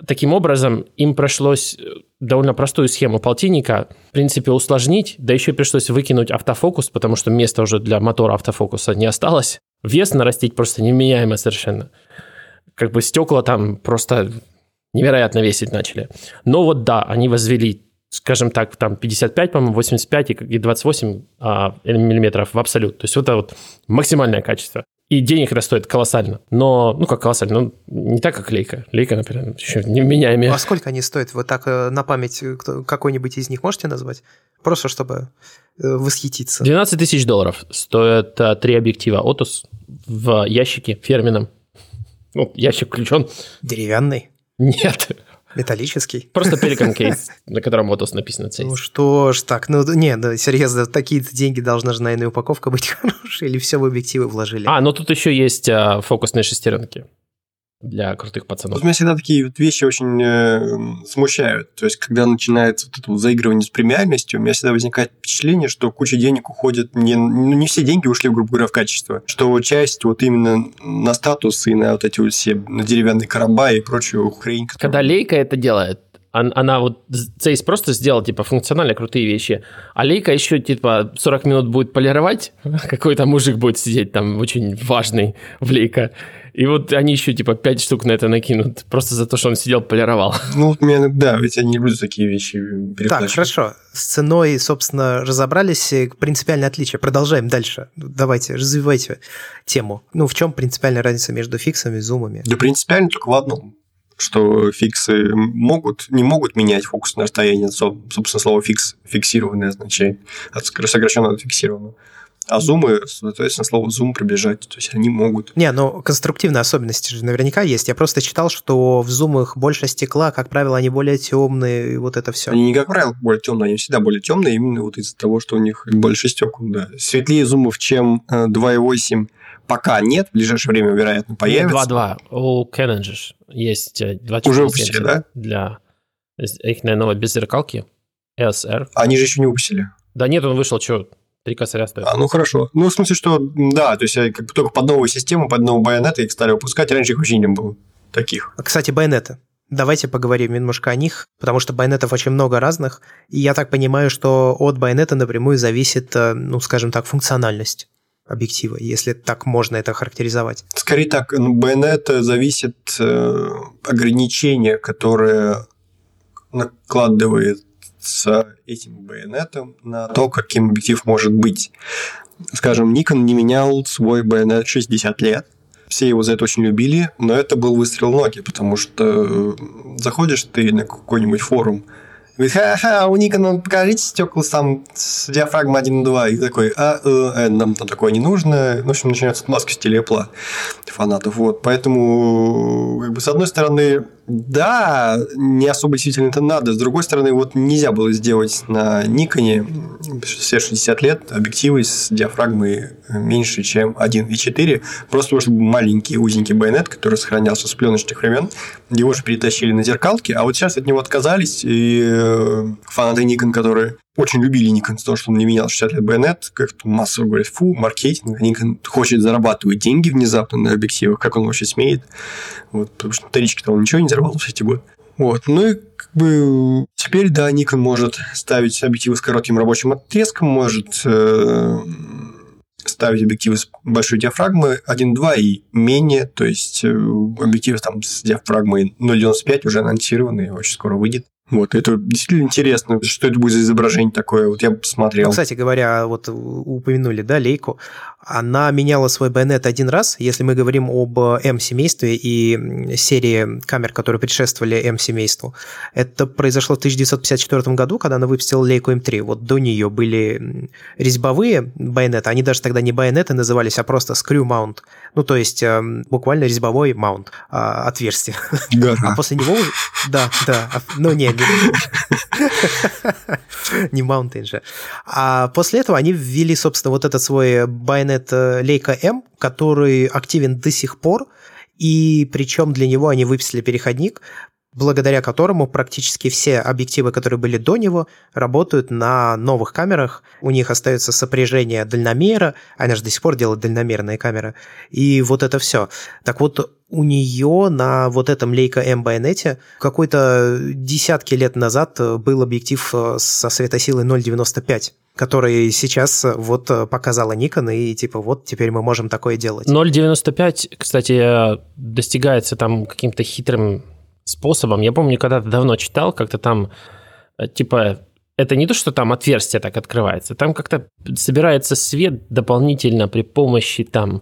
Таким образом, им пришлось э, довольно простую схему полтинника, в принципе, усложнить, да еще пришлось выкинуть автофокус, потому что места уже для мотора автофокуса не осталось. Вес нарастить просто невменяемо совершенно. Как бы стекла там просто невероятно весить начали. Но вот да, они возвели, скажем так, там 55, по-моему, 85 и 28 а, миллиметров в абсолют. То есть это вот максимальное качество. И денег это стоит колоссально. Но, ну как колоссально, ну не так, как Лейка. Лейка, например, еще не меняемая. А сколько они стоят? Вы так э, на память э, какой-нибудь из них можете назвать? Просто чтобы э, восхититься. 12 тысяч долларов стоят три объектива Otus в ящике фирменном. Ну, ящик включен. Деревянный? Нет, Металлический? Просто Pelican кейс, на котором Lotus написано Ну что ж так, ну не, да, серьезно, такие-то деньги должна же, наверное, упаковка быть хорошая, или все в объективы вложили? А, ну тут еще есть а, фокусные шестеренки для крутых пацанов. Вот меня всегда такие вот вещи очень э, смущают. То есть, когда начинается вот это вот заигрывание с премиальностью, у меня всегда возникает впечатление, что куча денег уходит, не, ну, не все деньги ушли, грубо говоря, в качество, что часть вот именно на статус и на вот эти вот все, на деревянные короба и прочую хрень. Которую... Когда Лейка это делает, она вот Цейс просто сделал, типа, функционально крутые вещи, а Лейка еще, типа, 40 минут будет полировать, какой-то мужик будет сидеть там очень важный в Лейка, и вот они еще, типа, 5 штук на это накинут, просто за то, что он сидел, полировал. Ну, да, ведь я не люблю такие вещи Так, хорошо, с ценой, собственно, разобрались, принципиальное отличие, продолжаем дальше, давайте, развивайте тему. Ну, в чем принципиальная разница между фиксами и зумами? Да принципиально только в одном что фиксы могут, не могут менять фокусное расстояние, собственно, слово фикс, фиксированное означает, сокращенно от фиксированного. А зумы, соответственно, слово зум приближать, то есть они могут. Не, ну конструктивные особенности же наверняка есть. Я просто читал, что в зумах больше стекла, как правило, они более темные, и вот это все. Они не как правило более темные, они всегда более темные, именно вот из-за того, что у них больше стекол, да. Светлее зумов, чем 2.8 э, пока нет, в ближайшее время, вероятно, появится. 2.2. У Canon же есть 2.4. Уже выпустили, да? Для их, наверное, без зеркалки. SR. Они же еще не выпустили. Да нет, он вышел, что, Три косаря стоит. А, ну хорошо. Ну, в смысле, что да, то есть как бы только под новую систему, под новые байонеты их стали выпускать, раньше их вообще не было таких. А, кстати, байонеты. Давайте поговорим немножко о них, потому что байонетов очень много разных, и я так понимаю, что от байонета напрямую зависит, э, ну, скажем так, функциональность объектива, если так можно это характеризовать. Скорее так, ну, байонет зависит э, ограничения, которые накладывает с этим байонетом на то, каким объектив может быть. Скажем, Nikon не менял свой байонет 60 лет. Все его за это очень любили, но это был выстрел ноги, потому что э, заходишь ты на какой-нибудь форум, Говорит, ха-ха, у Никона покажите стекла там с диафрагмой 1.2. И такой, а, э, э, нам там такое не нужно. В общем, начинается отмазка Apple фанатов. Вот. Поэтому, как бы, с одной стороны, да, не особо действительно это надо. С другой стороны, вот нельзя было сделать на Никоне все 60 лет объективы с диафрагмой меньше, чем 1.4, просто потому маленький узенький байонет, который сохранялся с пленочных времен, его же перетащили на зеркалки, а вот сейчас от него отказались, и э, фанаты Nikon, которые очень любили Nikon за то, что он не менял 60 лет байонет, как-то массово говорят, фу, маркетинг, Nikon хочет зарабатывать деньги внезапно на объективах, как он вообще смеет, вот, потому что вторички-то он ничего не зарабатывал все эти годы. Вот. Ну и как бы теперь, да, Nikon может ставить объективы с коротким рабочим отрезком, может э, ставить объективы с большой диафрагмой 1.2 и менее, то есть э, объективы там с диафрагмой 0.95 уже анонсированы, очень скоро выйдет. Вот, это действительно интересно, что это будет за изображение такое, вот я посмотрел. Ну, кстати говоря, вот упомянули, да, лейку, она меняла свой байонет один раз, если мы говорим об М-семействе и серии камер, которые предшествовали М-семейству. Это произошло в 1954 году, когда она выпустила лейку М3. Вот до нее были резьбовые байонеты, они даже тогда не байонеты назывались, а просто скрю маунт. Ну, то есть эм, буквально резьбовой маунт, а, отверстие. Гора. А после него... Да, да. Ну, не, Не Mountain же. А после этого они ввели, собственно, вот этот свой байонет Leica M, который активен до сих пор, и причем для него они выписали переходник, благодаря которому практически все объективы, которые были до него, работают на новых камерах. У них остается сопряжение дальномера, она же до сих пор делает дальномерные камеры, и вот это все. Так вот, у нее на вот этом Leica M байонете какой-то десятки лет назад был объектив со светосилой 0,95 который сейчас вот показала Nikon, и типа вот теперь мы можем такое делать. 0,95, кстати, достигается там каким-то хитрым способом. Я помню, когда-то давно читал, как-то там, э, типа, это не то, что там отверстие так открывается, там как-то собирается свет дополнительно при помощи там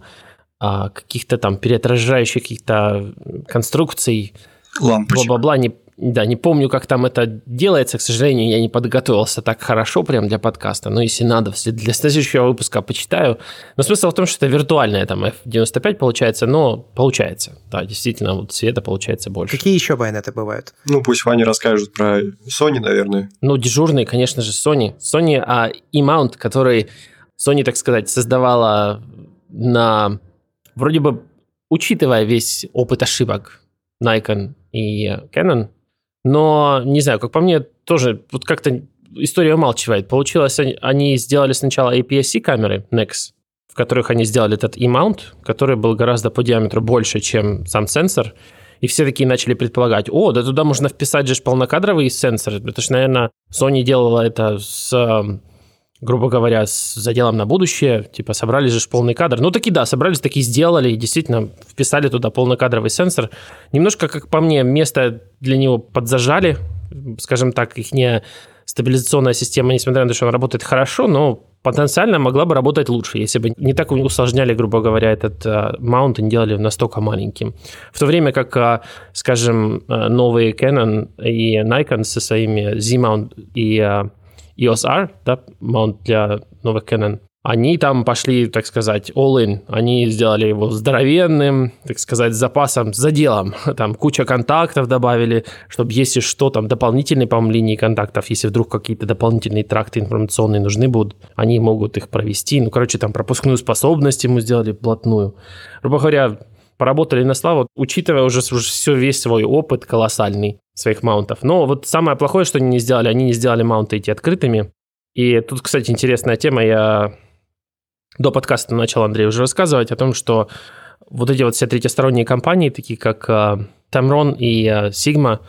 а, каких-то там переотражающих каких-то конструкций. Лампочек. Бла-бла-бла, не, да, не помню, как там это делается. К сожалению, я не подготовился так хорошо прям для подкаста. Но если надо, для следующего выпуска почитаю. Но смысл в том, что это виртуальная там F95 получается, но получается. Да, действительно, вот света получается больше. Какие еще байонеты бывают? Ну, пусть Ваня расскажет про Sony, наверное. Ну, дежурный, конечно же, Sony. Sony а E-mount, который Sony, так сказать, создавала на... Вроде бы, учитывая весь опыт ошибок Nikon и Canon, но, не знаю, как по мне, тоже вот как-то история умалчивает. Получилось, они сделали сначала APS-C камеры NEX, в которых они сделали этот E-mount, который был гораздо по диаметру больше, чем сам сенсор. И все такие начали предполагать, о, да туда можно вписать же полнокадровый сенсор. Это же, наверное, Sony делала это с грубо говоря, с заделом на будущее, типа собрали же полный кадр. Ну, таки да, собрались, таки сделали, действительно вписали туда полнокадровый сенсор. Немножко, как по мне, место для него подзажали, скажем так, их не стабилизационная система, несмотря на то, что она работает хорошо, но потенциально могла бы работать лучше, если бы не так усложняли, грубо говоря, этот uh, маунт и не делали настолько маленьким. В то время как, uh, скажем, uh, новые Canon и Nikon со своими Z-mount и EOS R, да, маунт для новых Canon, они там пошли, так сказать, all-in. Они сделали его здоровенным, так сказать, с запасом, с заделом. Там куча контактов добавили, чтобы если что, там дополнительные, по-моему, линии контактов, если вдруг какие-то дополнительные тракты информационные нужны будут, они могут их провести. Ну, короче, там пропускную способность ему сделали плотную. Грубо говоря, поработали на славу, учитывая уже, все, весь свой опыт колоссальный своих маунтов. Но вот самое плохое, что они не сделали, они не сделали маунты эти открытыми. И тут, кстати, интересная тема. Я до подкаста начал Андрей уже рассказывать о том, что вот эти вот все третьесторонние компании, такие как uh, Tamron и uh, Sigma,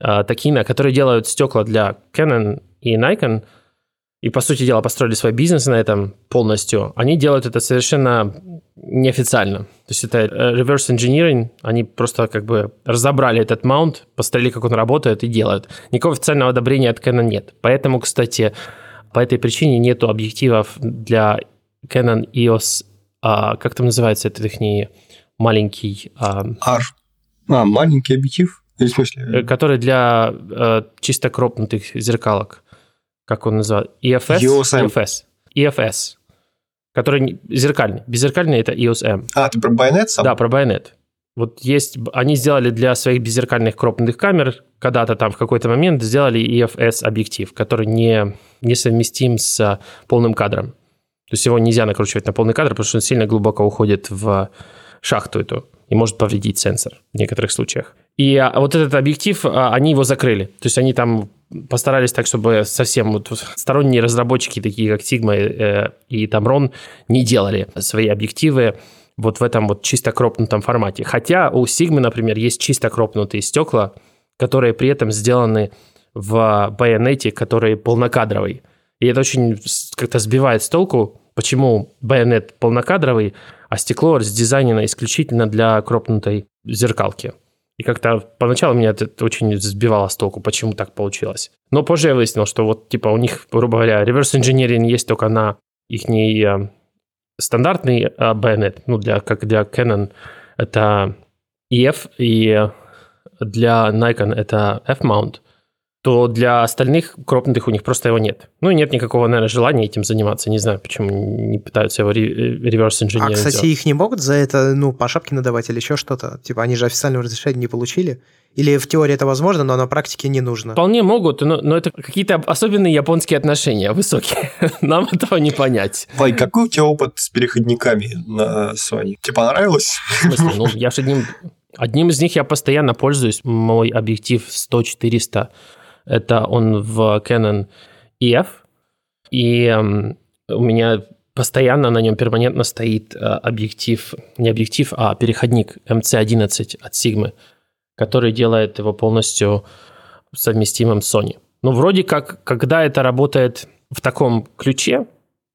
uh, Takina, которые делают стекла для Canon и Nikon – и, по сути дела, построили свой бизнес на этом полностью, они делают это совершенно неофициально. То есть это э, reverse engineering, они просто как бы разобрали этот маунт, посмотрели, как он работает и делают. Никакого официального одобрения от Canon нет. Поэтому, кстати, по этой причине нету объективов для Canon EOS, а, как там называется этот их маленький... А, R. А, маленький объектив? Или в смысле? Э, который для а, чисто кропнутых зеркалок как он называет, EFS? EOS EFS. EFS. Который зеркальный. Беззеркальный это EOS M. А, ты про байонет сам? Да, про байонет. Вот есть, они сделали для своих беззеркальных крупных камер, когда-то там в какой-то момент сделали EFS объектив, который не, не совместим с полным кадром. То есть его нельзя накручивать на полный кадр, потому что он сильно глубоко уходит в шахту эту и может повредить сенсор в некоторых случаях. И а, вот этот объектив, а, они его закрыли. То есть они там постарались так, чтобы совсем вот сторонние разработчики, такие как Sigma э, и Tamron, не делали свои объективы вот в этом вот чисто кропнутом формате. Хотя у Sigma, например, есть чисто кропнутые стекла, которые при этом сделаны в байонете, который полнокадровый. И это очень как-то сбивает с толку, почему байонет полнокадровый, а стекло сдизайнено исключительно для кропнутой зеркалки. И как-то поначалу меня это очень сбивало с толку, почему так получилось. Но позже я выяснил, что вот типа у них, грубо говоря, reverse engineering есть только на их э, стандартный э, байонет, ну, для, как для Canon это EF, и для Nikon это F-mount – то для остальных крупных у них просто его нет. Ну, нет никакого, наверное, желания этим заниматься. Не знаю, почему не пытаются его реверс инженерить. А, кстати, сделать. их не могут за это, ну, по шапке надавать или еще что-то? Типа, они же официального разрешения не получили, Или в теории это возможно, но на практике не нужно? Вполне могут, но, но это какие-то особенные японские отношения, высокие. Нам этого не понять. Вай, какой у тебя опыт с переходниками на Sony? Тебе понравилось? В смысле? Ну, я же одним, одним из них я постоянно пользуюсь. Мой объектив 100-400, это он в Canon EF. И эм, у меня постоянно на нем перманентно стоит э, объектив, не объектив, а переходник MC11 от Sigma который делает его полностью совместимым с Sony. Ну, вроде как, когда это работает в таком ключе,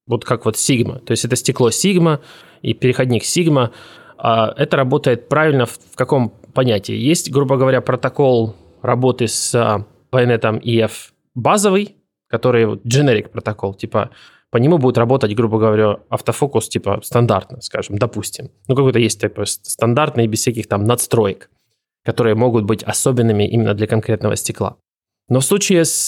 вот как вот Sigma, то есть это стекло Sigma и переходник Sigma, а это работает правильно в каком понятии? Есть, грубо говоря, протокол работы с а, байонетом EF базовый, который вот generic протокол, типа по нему будет работать, грубо говоря, автофокус типа стандартно, скажем, допустим. Ну, какой-то есть типа стандартный, без всяких там надстроек которые могут быть особенными именно для конкретного стекла. Но в случае с,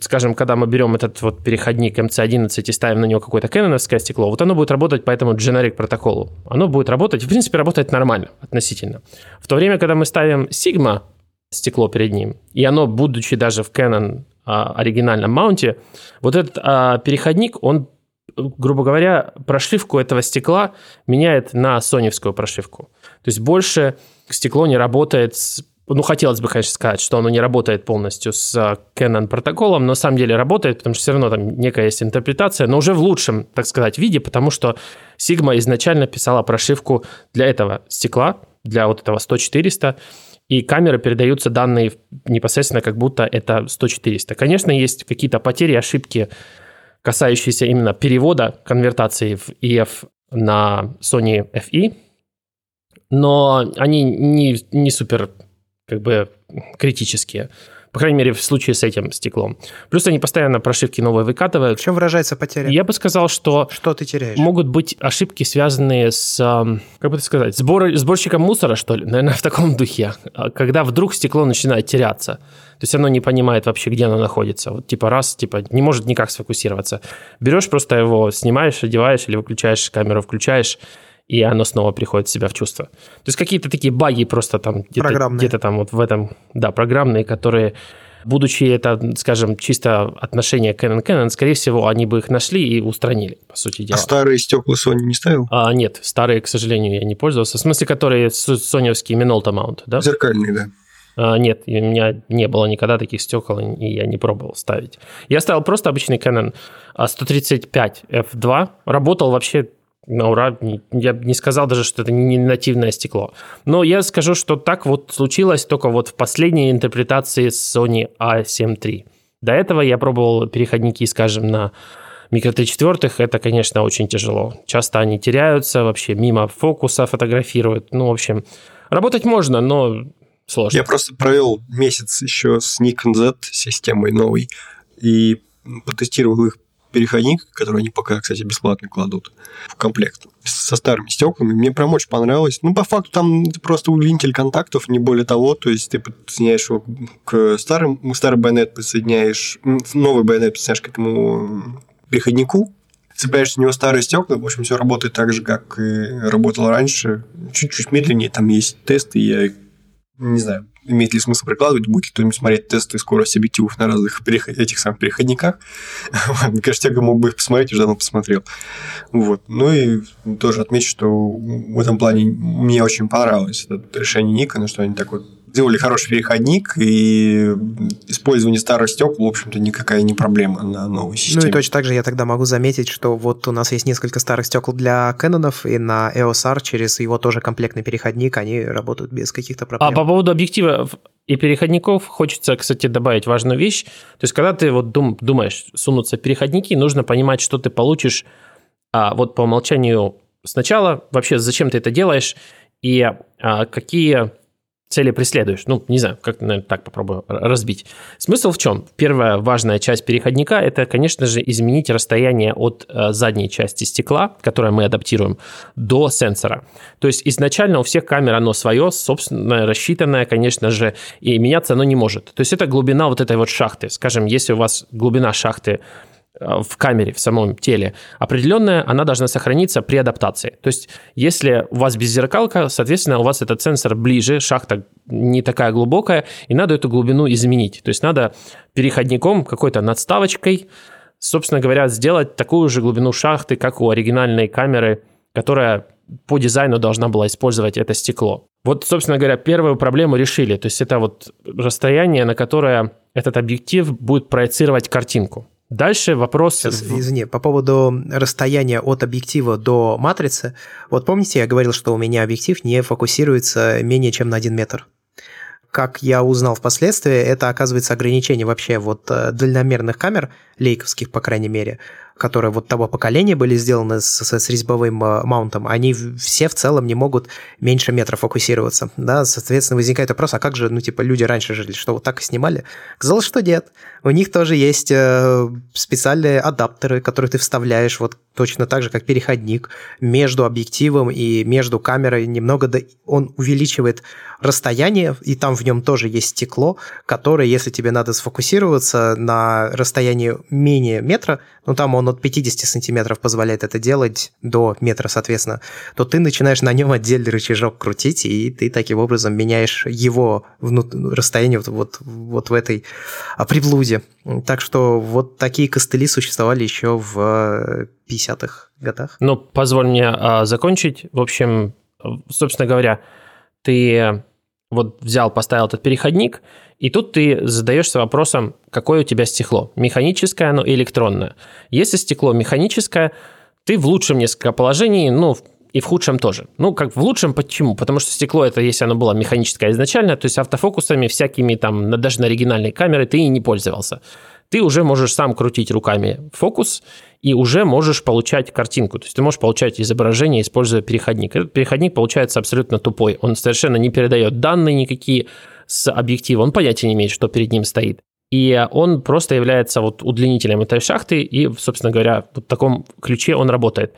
скажем, когда мы берем этот вот переходник MC11 и ставим на него какое-то кэноновское стекло, вот оно будет работать по этому generic протоколу. Оно будет работать, в принципе, работает нормально относительно. В то время, когда мы ставим Sigma стекло перед ним, и оно, будучи даже в Canon а, оригинальном маунте, вот этот а, переходник, он, грубо говоря, прошивку этого стекла меняет на соневскую прошивку. То есть больше стекло не работает с ну, хотелось бы, конечно, сказать, что оно не работает полностью с а, Canon протоколом, но на самом деле работает, потому что все равно там некая есть интерпретация, но уже в лучшем, так сказать, виде, потому что Sigma изначально писала прошивку для этого стекла, для вот этого 100-400, и камеры передаются данные непосредственно как будто это 100-400. Конечно, есть какие-то потери, ошибки, касающиеся именно перевода конвертации в EF на Sony FE, но они не, не супер как бы критические. По крайней мере, в случае с этим стеклом. Плюс они постоянно прошивки новые выкатывают. В чем выражается потеря? Я бы сказал, что... Что ты теряешь? Могут быть ошибки, связанные с, как бы это сказать, сбор, сборщиком мусора, что ли, наверное, в таком духе. А когда вдруг стекло начинает теряться. То есть оно не понимает вообще, где оно находится. Вот типа раз, типа не может никак сфокусироваться. Берешь просто его, снимаешь, одеваешь или выключаешь камеру, включаешь, и оно снова приходит в себя в чувство. То есть какие-то такие баги просто там где-то, где-то там вот в этом, да, программные, которые будучи это, скажем, чисто отношение Canon Canon, скорее всего, они бы их нашли и устранили, по сути дела. А старые стекла Sony не ставил? А, нет, старые, к сожалению, я не пользовался. В смысле, которые соневские Minolta Mount, да? Зеркальные, да. А, нет, у меня не было никогда таких стекол, и я не пробовал ставить. Я ставил просто обычный Canon 135 f2, работал вообще на ура. Я не сказал даже, что это не нативное стекло. Но я скажу, что так вот случилось только вот в последней интерпретации Sony A7 III. До этого я пробовал переходники, скажем, на микро Т четвертых, это, конечно, очень тяжело. Часто они теряются, вообще мимо фокуса фотографируют. Ну, в общем, работать можно, но сложно. Я просто провел месяц еще с Nikon Z системой новой и потестировал их переходник, который они пока, кстати, бесплатно кладут в комплект со старыми стеклами. Мне прям очень понравилось. Ну, по факту, там просто удлинитель контактов, не более того. То есть, ты подсоединяешь его к старым, старый байонет подсоединяешь, новый байонет подсоединяешь к этому переходнику, цепляешь на него старые стекла, в общем, все работает так же, как и работало раньше. Чуть-чуть медленнее, там есть тесты, я не знаю, имеет ли смысл прикладывать, будет ли кто-нибудь смотреть тесты скорости объективов на разных переход... этих самых переходниках. Мне кажется, я мог бы их посмотреть, уже давно посмотрел. Вот. Ну и тоже отмечу, что в этом плане мне очень понравилось это решение Никона, что они так вот сделали хороший переходник, и использование старых стекол, в общем-то, никакая не проблема на новой системе. Ну и точно так же я тогда могу заметить, что вот у нас есть несколько старых стекол для Кэнонов, и на EOS R через его тоже комплектный переходник они работают без каких-то проблем. А по поводу объективов и переходников хочется, кстати, добавить важную вещь. То есть, когда ты вот дум, думаешь сунуться в переходники, нужно понимать, что ты получишь а, вот по умолчанию сначала, вообще зачем ты это делаешь, и а, какие цели преследуешь. Ну, не знаю, как, наверное, так попробую разбить. Смысл в чем? Первая важная часть переходника – это, конечно же, изменить расстояние от э, задней части стекла, которое мы адаптируем, до сенсора. То есть изначально у всех камер оно свое, собственно, рассчитанное, конечно же, и меняться оно не может. То есть это глубина вот этой вот шахты. Скажем, если у вас глубина шахты в камере, в самом теле, определенная, она должна сохраниться при адаптации. То есть, если у вас беззеркалка, соответственно, у вас этот сенсор ближе, шахта не такая глубокая, и надо эту глубину изменить. То есть, надо переходником, какой-то надставочкой, собственно говоря, сделать такую же глубину шахты, как у оригинальной камеры, которая по дизайну должна была использовать это стекло. Вот, собственно говоря, первую проблему решили. То есть это вот расстояние, на которое этот объектив будет проецировать картинку. Дальше вопрос... Сейчас, извини, по поводу расстояния от объектива до матрицы. Вот помните, я говорил, что у меня объектив не фокусируется менее чем на 1 метр? Как я узнал впоследствии, это оказывается ограничение вообще вот э, дальномерных камер, лейковских, по крайней мере, которые вот того поколения были сделаны с, с, с резьбовым э, маунтом, они все в целом не могут меньше метра фокусироваться, да, соответственно, возникает вопрос, а как же, ну, типа, люди раньше жили, что вот так и снимали? Казалось, что нет. У них тоже есть э, специальные адаптеры, которые ты вставляешь вот точно так же, как переходник между объективом и между камерой, немного до... он увеличивает расстояние, и там в нем тоже есть стекло, которое, если тебе надо сфокусироваться на расстоянии менее метра, ну, там он от 50 сантиметров позволяет это делать до метра, соответственно, то ты начинаешь на нем отдельный рычажок крутить, и ты таким образом меняешь его внут... расстояние вот, вот, вот в этой а, приблуде. Так что вот такие костыли существовали еще в 50-х годах. Ну, позволь мне а, закончить. В общем, собственно говоря, ты вот взял, поставил этот переходник, и тут ты задаешься вопросом, какое у тебя стекло, механическое оно или электронное. Если стекло механическое, ты в лучшем несколько положений, ну, и в худшем тоже. Ну, как в лучшем, почему? Потому что стекло, это если оно было механическое изначально, то есть автофокусами всякими там, даже на оригинальной камере ты и не пользовался. Ты уже можешь сам крутить руками фокус, и уже можешь получать картинку. То есть ты можешь получать изображение, используя переходник. Этот переходник получается абсолютно тупой. Он совершенно не передает данные никакие с объектива. Он понятия не имеет, что перед ним стоит. И он просто является вот удлинителем этой шахты, и, собственно говоря, в таком ключе он работает.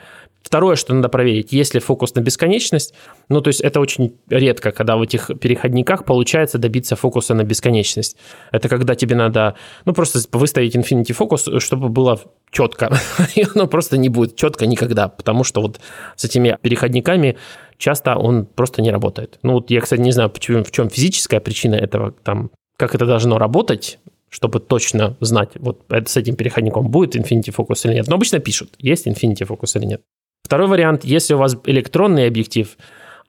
Второе, что надо проверить, есть ли фокус на бесконечность. Ну, то есть это очень редко, когда в этих переходниках получается добиться фокуса на бесконечность. Это когда тебе надо, ну, просто выставить Infinity Focus, чтобы было четко. И оно просто не будет четко никогда, потому что вот с этими переходниками часто он просто не работает. Ну, вот я, кстати, не знаю, почему, в чем физическая причина этого, там, как это должно работать, чтобы точно знать, вот это с этим переходником будет Infinity Focus или нет. Но обычно пишут, есть Infinity Focus или нет. Второй вариант, если у вас электронный объектив,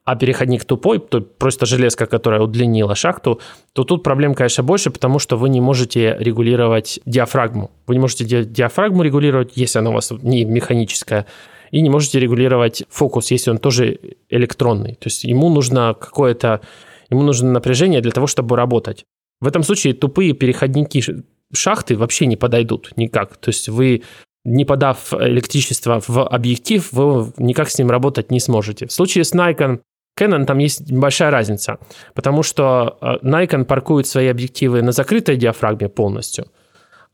а переходник тупой, то просто железка, которая удлинила шахту, то тут проблем, конечно, больше, потому что вы не можете регулировать диафрагму. Вы не можете диафрагму регулировать, если она у вас не механическая, и не можете регулировать фокус, если он тоже электронный. То есть ему нужно какое-то, ему нужно напряжение для того, чтобы работать. В этом случае тупые переходники шахты вообще не подойдут никак. То есть вы не подав электричество в объектив, вы никак с ним работать не сможете. В случае с Nikon, Canon там есть большая разница, потому что э, Nikon паркует свои объективы на закрытой диафрагме полностью,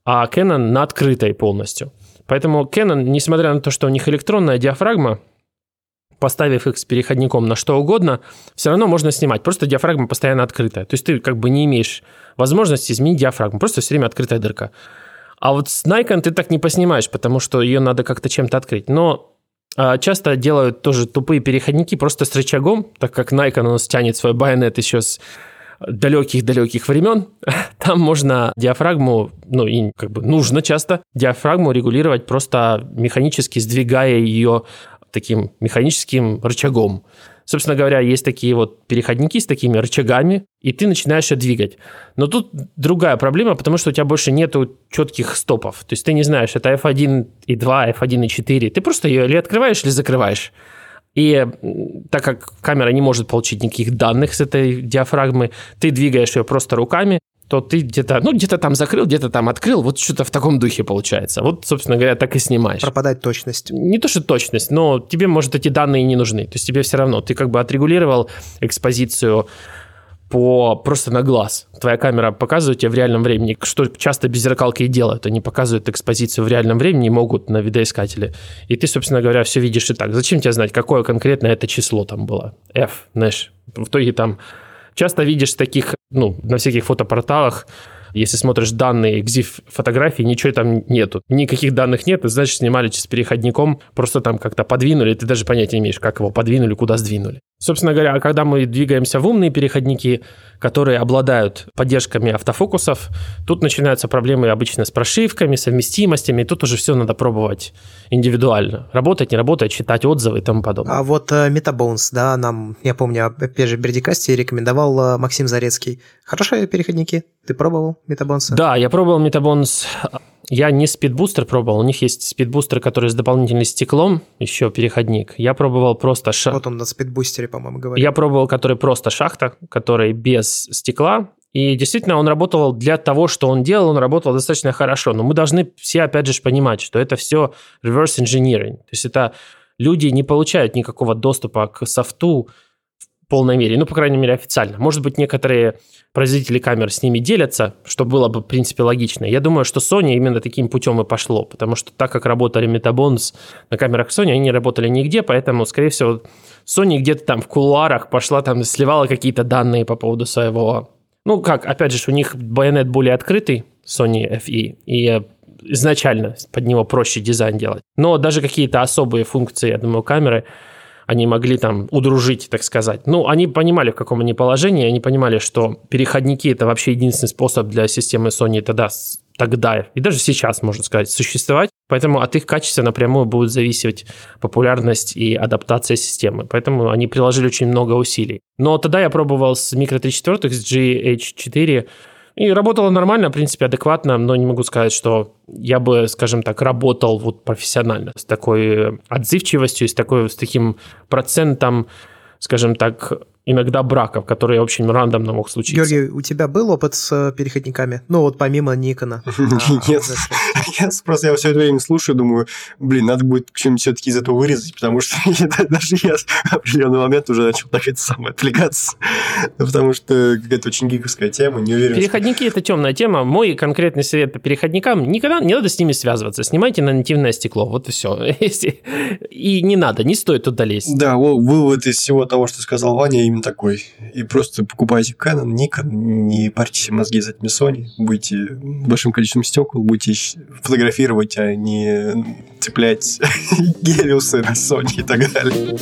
а Canon на открытой полностью. Поэтому Canon, несмотря на то, что у них электронная диафрагма, поставив их с переходником на что угодно, все равно можно снимать. Просто диафрагма постоянно открытая. То есть ты как бы не имеешь возможности изменить диафрагму. Просто все время открытая дырка. А вот с Nikon ты так не поснимаешь, потому что ее надо как-то чем-то открыть. Но а, часто делают тоже тупые переходники просто с рычагом, так как Nikon у нас тянет свой байонет еще с далеких-далеких времен, там можно диафрагму, ну и как бы нужно часто диафрагму регулировать просто механически сдвигая ее таким механическим рычагом. Собственно говоря, есть такие вот переходники с такими рычагами, и ты начинаешь ее двигать. Но тут другая проблема, потому что у тебя больше нету четких стопов. То есть ты не знаешь, это F1 и 2, F1 и 4. Ты просто ее или открываешь, или закрываешь. И так как камера не может получить никаких данных с этой диафрагмы, ты двигаешь ее просто руками, то ты где-то, ну, где-то там закрыл, где-то там открыл, вот что-то в таком духе получается. Вот, собственно говоря, так и снимаешь. Пропадать точность. Не то, что точность, но тебе, может, эти данные не нужны. То есть тебе все равно, ты как бы отрегулировал экспозицию по просто на глаз. Твоя камера показывает тебе в реальном времени, что часто беззеркалки и делают. Они показывают экспозицию в реальном времени могут на видоискателе. И ты, собственно говоря, все видишь и так. Зачем тебе знать, какое конкретно это число там было? F, знаешь. В итоге там часто видишь таких, ну, на всяких фотопорталах Если смотришь данные EXIF фотографии, ничего там нету. Никаких данных нет, значит, снимали с переходником, просто там как-то подвинули, ты даже понятия не имеешь, как его подвинули, куда сдвинули. Собственно говоря, когда мы двигаемся в умные переходники, которые обладают поддержками автофокусов, тут начинаются проблемы обычно с прошивками, совместимостями, и тут уже все надо пробовать индивидуально. Работать, не работать, читать отзывы и тому подобное. А вот э, Metabones, да, нам, я помню, опять же, в Бердикасте рекомендовал э, Максим Зарецкий. Хорошие переходники? Ты пробовал Metabones? Да, я пробовал Metabones я не спидбустер пробовал, у них есть спидбустер, который с дополнительным стеклом, еще переходник. Я пробовал просто шахта. Вот он на спидбустере, по-моему, говорит. Я пробовал, который просто шахта, который без стекла, и действительно, он работал для того, что он делал, он работал достаточно хорошо. Но мы должны все, опять же, понимать, что это все reverse engineering. То есть это люди не получают никакого доступа к софту полной мере. Ну, по крайней мере, официально. Может быть, некоторые производители камер с ними делятся, что было бы, в принципе, логично. Я думаю, что Sony именно таким путем и пошло, потому что так как работали Metabons на камерах Sony, они не работали нигде, поэтому, скорее всего, Sony где-то там в кулуарах пошла, там сливала какие-то данные по поводу своего... Ну, как, опять же, у них байонет более открытый, Sony FE, и изначально под него проще дизайн делать. Но даже какие-то особые функции, я думаю, камеры они могли там удружить, так сказать. Ну, они понимали, в каком они положении, они понимали, что переходники – это вообще единственный способ для системы Sony тогда, тогда и даже сейчас, можно сказать, существовать. Поэтому от их качества напрямую будет зависеть популярность и адаптация системы. Поэтому они приложили очень много усилий. Но тогда я пробовал с Micro 3 4, с GH4, и работало нормально, в принципе, адекватно, но не могу сказать, что я бы, скажем так, работал вот профессионально с такой отзывчивостью, с, такой, с таким процентом, скажем так, иногда браков, которые очень рандомно мог случиться. Георгий, у тебя был опыт с э, переходниками? Ну, вот помимо Никона. Нет, я просто я все это время слушаю, думаю, блин, надо будет что-нибудь все-таки из этого вырезать, потому что даже я в определенный момент уже начал так это самое отвлекаться, потому что какая-то очень гиковская тема, не уверен. Переходники – это темная тема. Мой конкретный совет по переходникам – никогда не надо с ними связываться. Снимайте на нативное стекло, вот и все. И не надо, не стоит туда лезть. Да, вывод из всего того, что сказал Ваня, именно такой. И просто покупайте Canon, Nikon, не парьтесь мозги за этими Sony, будете большим количеством стекол, будете фотографировать, а не цеплять гелиусы на Sony и так далее.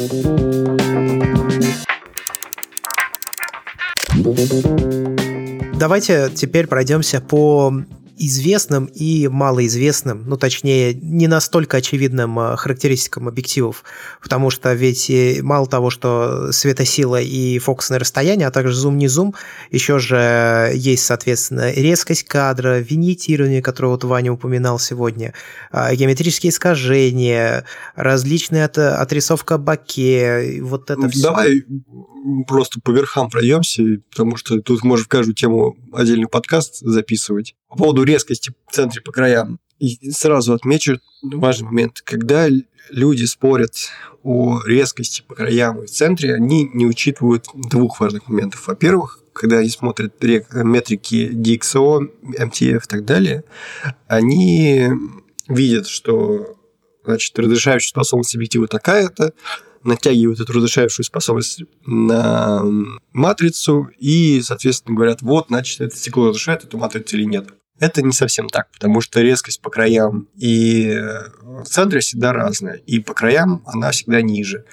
Давайте теперь пройдемся по известным и малоизвестным, ну, точнее, не настолько очевидным э, характеристикам объективов, потому что ведь мало того, что светосила и фокусное расстояние, а также зум не зум, еще же есть, соответственно, резкость кадра, виньетирование, которое вот Ваня упоминал сегодня, а, геометрические искажения, различные от, отрисовка боке, вот это все. Давай просто по верхам пройдемся, потому что тут можно в каждую тему отдельный подкаст записывать. По поводу резкости в центре по краям. И сразу отмечу важный момент. Когда люди спорят о резкости по краям и в центре, они не учитывают двух важных моментов. Во-первых, когда они смотрят метрики DxO, MTF и так далее, они видят, что значит, разрешающая способность объектива такая-то, натягивают эту разрешающую способность на матрицу и, соответственно, говорят, вот, значит, это стекло разрешает эту матрицу или нет. Это не совсем так, потому что резкость по краям и в центре всегда разная, и по краям она всегда ниже.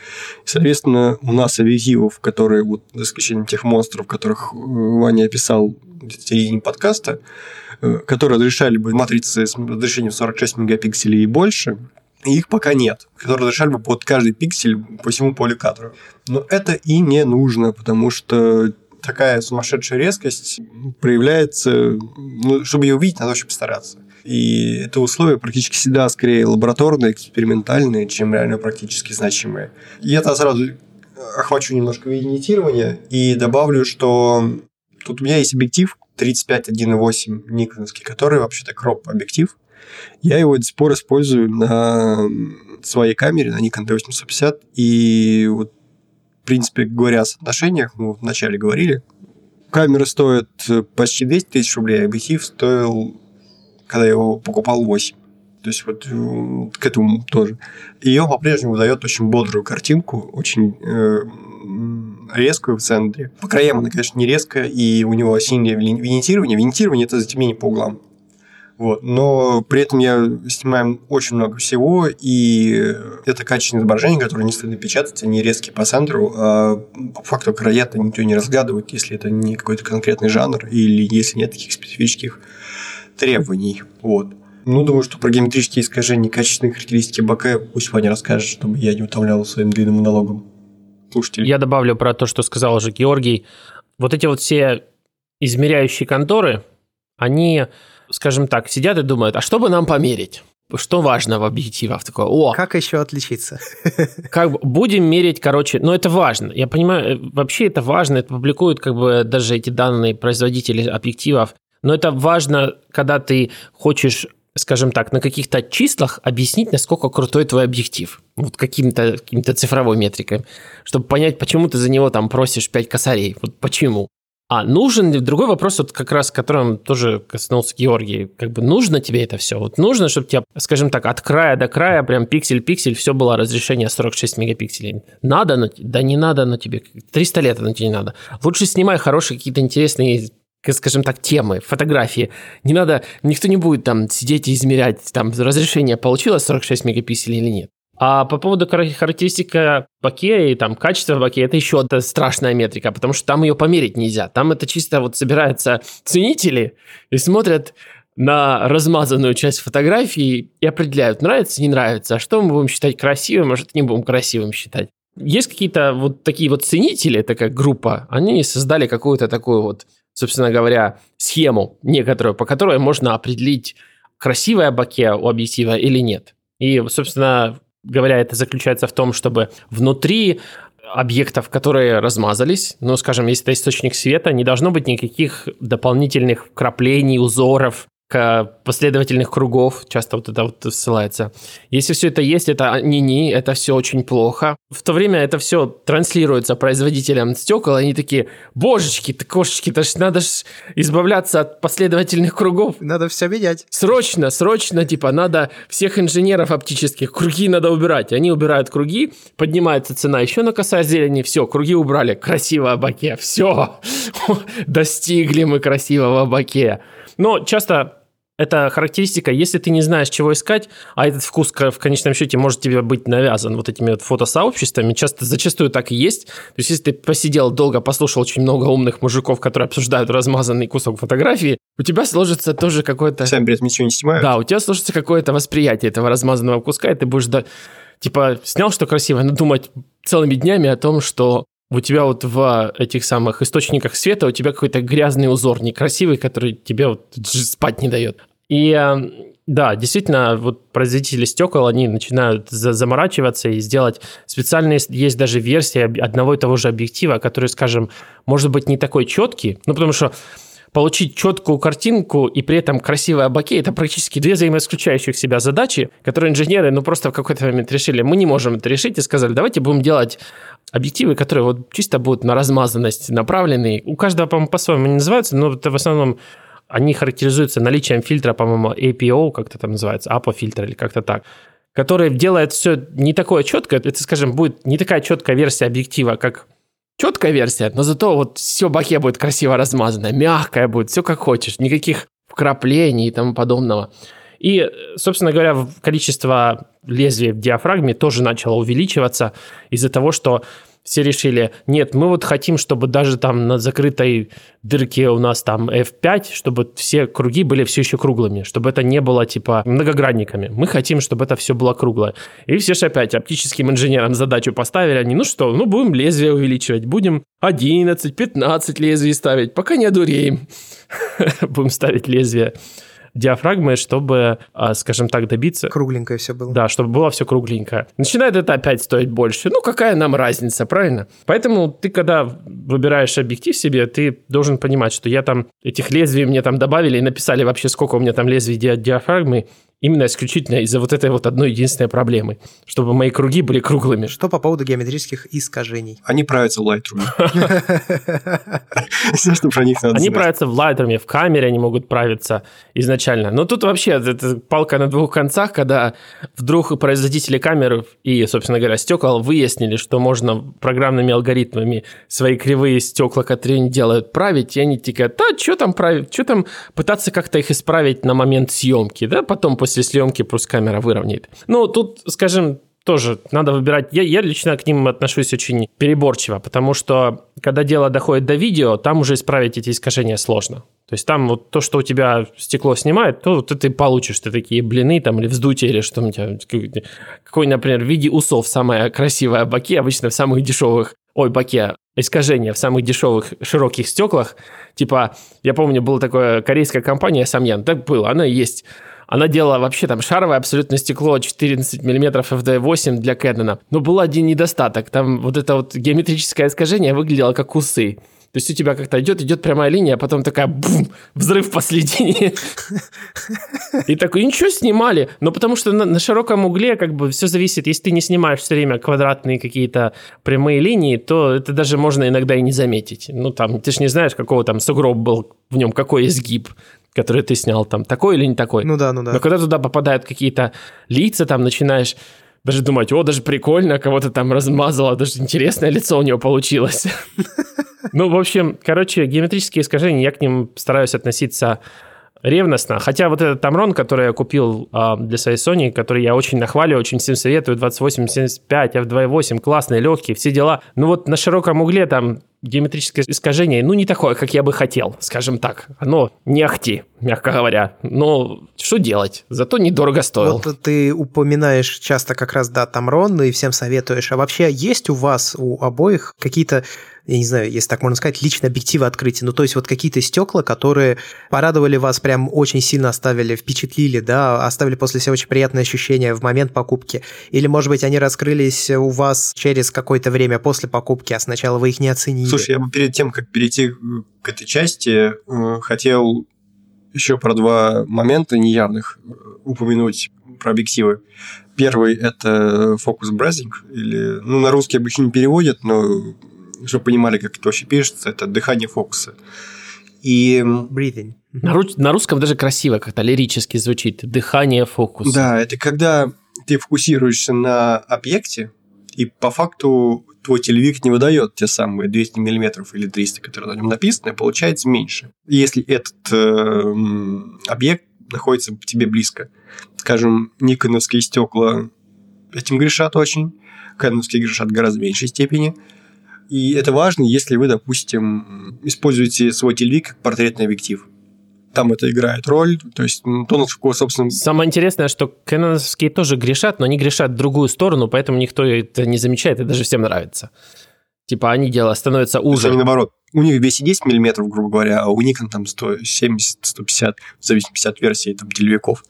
Соответственно, у нас объективов, которые, вот, за исключением тех монстров, которых э, Ваня описал в середине подкаста, э, которые разрешали бы матрицы с разрешением 46 мегапикселей и больше, их пока нет, которые разрешали бы под каждый пиксель по всему полю кадра. Но это и не нужно, потому что такая сумасшедшая резкость проявляется, ну, чтобы ее увидеть, надо очень постараться. И это условия практически всегда скорее лабораторные, экспериментальные, чем реально практически значимые. И это сразу охвачу немножко винитирования и добавлю, что тут у меня есть объектив 35-1.8 никоновский, который вообще-то кроп-объектив, я его до сих пор использую на своей камере, на Nikon D850, и вот, в принципе, говоря о соотношениях, мы вначале говорили, камера стоит почти 200 тысяч рублей, а объектив стоил, когда я его покупал, 8. То есть вот э, к этому тоже. Он по-прежнему дает очень бодрую картинку, очень э, резкую в центре. По краям она, конечно, не резкая, и у него синее винитирование. Винитирование – это затемнение по углам. Вот. Но при этом я снимаю очень много всего, и это качественное изображение, которое не стыдно печатать, они резкие по центру, а по факту края-то никто не разгадывает, если это не какой-то конкретный жанр, или если нет таких специфических требований. Вот. Ну, думаю, что про геометрические искажения качественные характеристики бока пусть Ваня расскажет, чтобы я не утомлял своим длинным монологом. Слушайте. Я добавлю про то, что сказал уже Георгий. Вот эти вот все измеряющие конторы, они скажем так, сидят и думают, а что бы нам померить? Что важно в объективах? Такое, о, как еще отличиться? Как будем мерить, короче, но это важно. Я понимаю, э, вообще это важно, это публикуют как бы даже эти данные производители объективов. Но это важно, когда ты хочешь скажем так, на каких-то числах объяснить, насколько крутой твой объектив. Вот каким-то каким цифровой метрикой. Чтобы понять, почему ты за него там просишь 5 косарей. Вот почему. А нужен ли, другой вопрос, вот как раз, которым тоже коснулся Георгий, как бы нужно тебе это все? Вот нужно, чтобы тебе, скажем так, от края до края, прям пиксель-пиксель, все было разрешение 46 мегапикселей. Надо, но, да не надо, но тебе 300 лет оно тебе не надо. Лучше снимай хорошие какие-то интересные скажем так, темы, фотографии. Не надо, никто не будет там сидеть и измерять, там, разрешение получилось 46 мегапикселей или нет. А по поводу характеристика баке и там качества баке, это еще одна страшная метрика, потому что там ее померить нельзя. Там это чисто вот собираются ценители и смотрят на размазанную часть фотографии и определяют, нравится, не нравится, а что мы будем считать красивым, а что не будем красивым считать. Есть какие-то вот такие вот ценители, такая группа, они создали какую-то такую вот, собственно говоря, схему некоторую, по которой можно определить, красивое баке у объектива или нет. И, собственно, говоря, это заключается в том, чтобы внутри объектов, которые размазались, ну, скажем, если это источник света, не должно быть никаких дополнительных вкраплений, узоров, последовательных кругов, часто вот это вот ссылается. Если все это есть, это не-не, это все очень плохо. В то время это все транслируется производителям стекол, они такие, божечки, ты кошечки, то ж надо ж избавляться от последовательных кругов. Надо все менять. Срочно, срочно, типа, надо всех инженеров оптических, круги надо убирать. Они убирают круги, поднимается цена еще на косая зелени, все, круги убрали, красиво баке, все, достигли мы красивого баке. Но часто эта характеристика, если ты не знаешь, чего искать, а этот вкус в конечном счете может тебе быть навязан вот этими вот фотосообществами, часто, зачастую так и есть. То есть, если ты посидел долго, послушал очень много умных мужиков, которые обсуждают размазанный кусок фотографии, у тебя сложится тоже какое-то... Сами при этом ничего не снимают. Да, у тебя сложится какое-то восприятие этого размазанного куска, и ты будешь... Да, типа, снял что красиво, но думать целыми днями о том, что у тебя вот в этих самых источниках света у тебя какой-то грязный узор, некрасивый, который тебе вот спать не дает. И эм, да, действительно, вот производители стекол, они начинают заморачиваться и сделать специальные, есть даже версии одного и того же объектива, который, скажем, может быть не такой четкий, ну потому что получить четкую картинку и при этом красивые боке – это практически две взаимоисключающих себя задачи, которые инженеры ну просто в какой-то момент решили, мы не можем это решить, и сказали, давайте будем делать объективы, которые вот чисто будут на размазанность направлены. У каждого, по-моему, по-своему не называются, но это в основном они характеризуются наличием фильтра, по-моему, APO, как-то там называется, APO фильтр или как-то так, который делает все не такое четкое, это, скажем, будет не такая четкая версия объектива, как четкая версия, но зато вот все баке будет красиво размазано, мягкое будет, все как хочешь, никаких вкраплений и тому подобного. И, собственно говоря, количество лезвий в диафрагме тоже начало увеличиваться из-за того, что все решили, нет, мы вот хотим, чтобы даже там на закрытой дырке у нас там F5, чтобы все круги были все еще круглыми, чтобы это не было типа многогранниками. Мы хотим, чтобы это все было круглое. И все же опять оптическим инженерам задачу поставили, они, ну что, ну будем лезвие увеличивать, будем 11, 15 лезвий ставить, пока не одуреем. Будем ставить лезвие диафрагмы, чтобы, а, скажем так, добиться... Кругленькое все было. Да, чтобы было все кругленькое. Начинает это опять стоить больше. Ну, какая нам разница, правильно? Поэтому ты, когда выбираешь объектив себе, ты должен понимать, что я там этих лезвий мне там добавили и написали вообще, сколько у меня там лезвий ди диафрагмы, именно исключительно из-за вот этой вот одной единственной проблемы, чтобы мои круги были круглыми. Что по поводу геометрических искажений? Они правятся в Lightroom. Все, что про них надо Они правятся в Lightroom, в камере они могут правиться изначально. Но тут вообще это палка на двух концах, когда вдруг производители камер и, собственно говоря, стекол выяснили, что можно программными алгоритмами свои кривые стекла, которые они делают, править, и они такие, да, что там править, что там пытаться как-то их исправить на момент съемки, да, потом после съемки пусть камера выровняет. Ну, тут, скажем, тоже надо выбирать. Я, я лично к ним отношусь очень переборчиво, потому что когда дело доходит до видео, там уже исправить эти искажения сложно. То есть там вот то, что у тебя стекло снимает, то вот ты получишь ты такие блины там или вздутие или что у тебя, какой, например, в виде усов самая красивая баке, обычно в самых дешевых, ой, баке, искажение в самых дешевых широких стеклах. Типа, я помню, была такая корейская компания Самьян, так было, она есть. Она делала вообще там шаровое абсолютно стекло 14 мм FD8 для Canon. Но был один недостаток. Там вот это вот геометрическое искажение выглядело как усы. То есть у тебя как-то идет, идет прямая линия, а потом такая бум, взрыв посередине. И такой, ничего, снимали. Но потому что на, на широком угле как бы все зависит. Если ты не снимаешь все время квадратные какие-то прямые линии, то это даже можно иногда и не заметить. Ну там, ты же не знаешь, какого там сугроб был в нем, какой изгиб который ты снял, там, такой или не такой. Ну да, ну да. Но когда туда попадают какие-то лица, там начинаешь даже думать, о, даже прикольно, кого-то там размазало, даже интересное лицо у него получилось. Ну, в общем, короче, геометрические искажения, я к ним стараюсь относиться ревностно. Хотя вот этот Tamron, который я купил э, для своей Sony, который я очень нахваливаю, очень всем советую, 2875, f2.8, классный, легкий, все дела. Ну вот на широком угле там геометрическое искажение, ну, не такое, как я бы хотел, скажем так. Оно не ахти, мягко говоря. Но что делать? Зато недорого стоил. Вот ты упоминаешь часто как раз, да, Тамрон, и всем советуешь. А вообще есть у вас, у обоих, какие-то я не знаю, если так можно сказать, лично объективы открытия. Ну, то есть вот какие-то стекла, которые порадовали вас, прям очень сильно оставили, впечатлили, да, оставили после себя очень приятные ощущения в момент покупки. Или, может быть, они раскрылись у вас через какое-то время после покупки, а сначала вы их не оценили. Слушай, я бы перед тем, как перейти к этой части, э, хотел еще про два момента неявных э, упомянуть про объективы. Первый – это фокус брезинг, или, ну, на русский обычно не переводят, но чтобы понимали, как это вообще пишется, это дыхание фокуса. И... Breathing. На, ру- на русском даже красиво как-то лирически звучит. Дыхание фокуса. Да, это когда ты фокусируешься на объекте, и по факту твой телевик не выдает те самые 200 мм или 300, которые на нем написаны, получается меньше. Если этот э, объект находится тебе близко. Скажем, никоновские стекла этим грешат очень, кэноновские грешат гораздо меньшей степени – и это важно, если вы, допустим, используете свой телевик как портретный объектив. Там это играет роль, то есть ну, то, насколько, собственно... Самое интересное, что кэноновские тоже грешат, но они грешат в другую сторону, поэтому никто это не замечает, и даже всем нравится. Типа они дело становятся уже. Они наоборот. У них 210 миллиметров, грубо говоря, а у Nikon там 170-150, в зависимости от версии там, телевиков.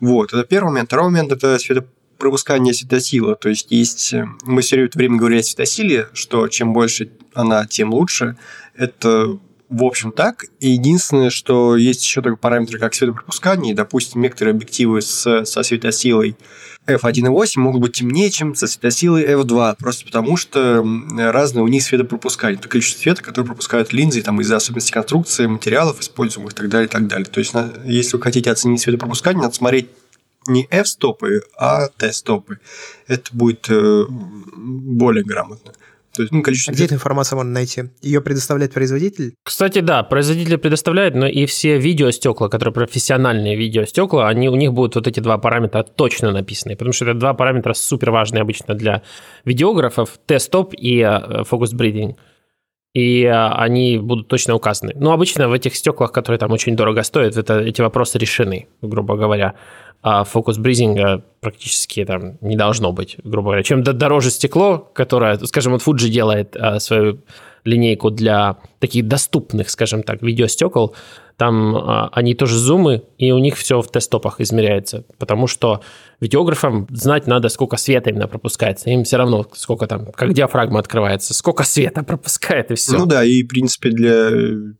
Вот, это первый момент. Второй момент – это светоп пропускание светосила. То есть есть... Э, мы все время говорили о светосиле, что чем больше она, тем лучше. Это в общем так. И единственное, что есть еще такой параметр, как светопропускание. Допустим, некоторые объективы с, со светосилой f1.8 могут быть темнее, чем со светосилой f2, просто потому что разные у них светопропускание. Это количество света, которое пропускают линзы там, из-за особенностей конструкции, материалов, используемых и так далее, и так далее. То есть, если вы хотите оценить светопропускание, надо смотреть не F-стопы, а T-стопы. Это будет э, более грамотно. То есть, ну, количество... Где эту информацию можно найти? Ее предоставляет производитель? Кстати, да, производитель предоставляет, но и все видеостекла, которые профессиональные видеостекла, они, у них будут вот эти два параметра точно написаны, потому что это два параметра супер важные обычно для видеографов, T-стоп и фокус uh, breathing и они будут точно указаны. Но обычно в этих стеклах, которые там очень дорого стоят, это, эти вопросы решены, грубо говоря а фокус бризинга практически там не должно быть, грубо говоря. Чем дороже стекло, которое, скажем, вот Fuji делает а, свою линейку для таких доступных, скажем так, видеостекол, там а, они тоже зумы, и у них все в тестопах измеряется, потому что видеографам знать надо, сколько света именно пропускается. Им все равно, сколько там, как диафрагма открывается, сколько света пропускает, и все. Ну да, и, в принципе, для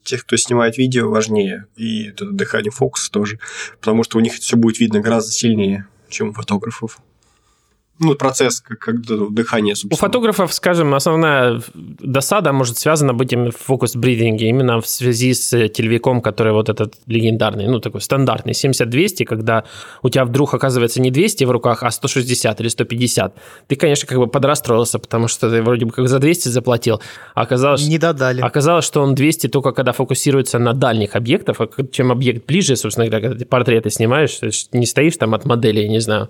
тех, кто снимает видео, важнее. И дыхание фокуса тоже, потому что у них все будет видно гораздо сильнее, чем у фотографов ну, процесс, как, как дыхание, собственно. У фотографов, скажем, основная досада может связана быть именно в фокус-бридинге, именно в связи с телевиком, который вот этот легендарный, ну, такой стандартный, 70-200, когда у тебя вдруг оказывается не 200 в руках, а 160 или 150. Ты, конечно, как бы подрастроился, потому что ты вроде бы как за 200 заплатил, а оказалось... Не додали. Оказалось, что он 200 только когда фокусируется на дальних объектах, а чем объект ближе, собственно говоря, когда ты портреты снимаешь, не стоишь там от модели, я не знаю,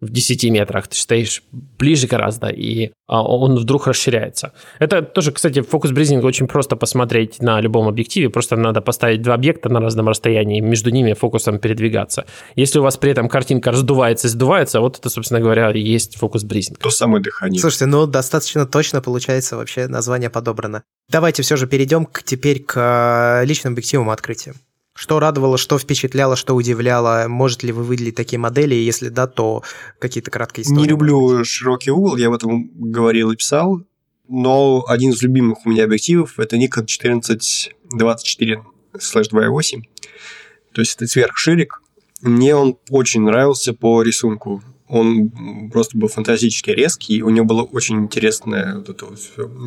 в 10 метрах, ты стоишь ближе гораздо, и а, он вдруг расширяется. Это тоже, кстати, фокус бризинг очень просто посмотреть на любом объективе, просто надо поставить два объекта на разном расстоянии, между ними фокусом передвигаться. Если у вас при этом картинка раздувается и сдувается, вот это, собственно говоря, и есть фокус бризинг. То самое дыхание. Слушайте, ну достаточно точно получается вообще название подобрано. Давайте все же перейдем к, теперь к э, личным объективам открытиям. Что радовало, что впечатляло, что удивляло? Можете ли вы выделить такие модели? Если да, то какие-то краткие истории? Не люблю широкий угол, я об этом говорил и писал. Но один из любимых у меня объективов – это Nikon 1424/2.8. То есть это сверхширик. Мне он очень нравился по рисунку. Он просто был фантастически резкий, у него было очень интересное вот это вот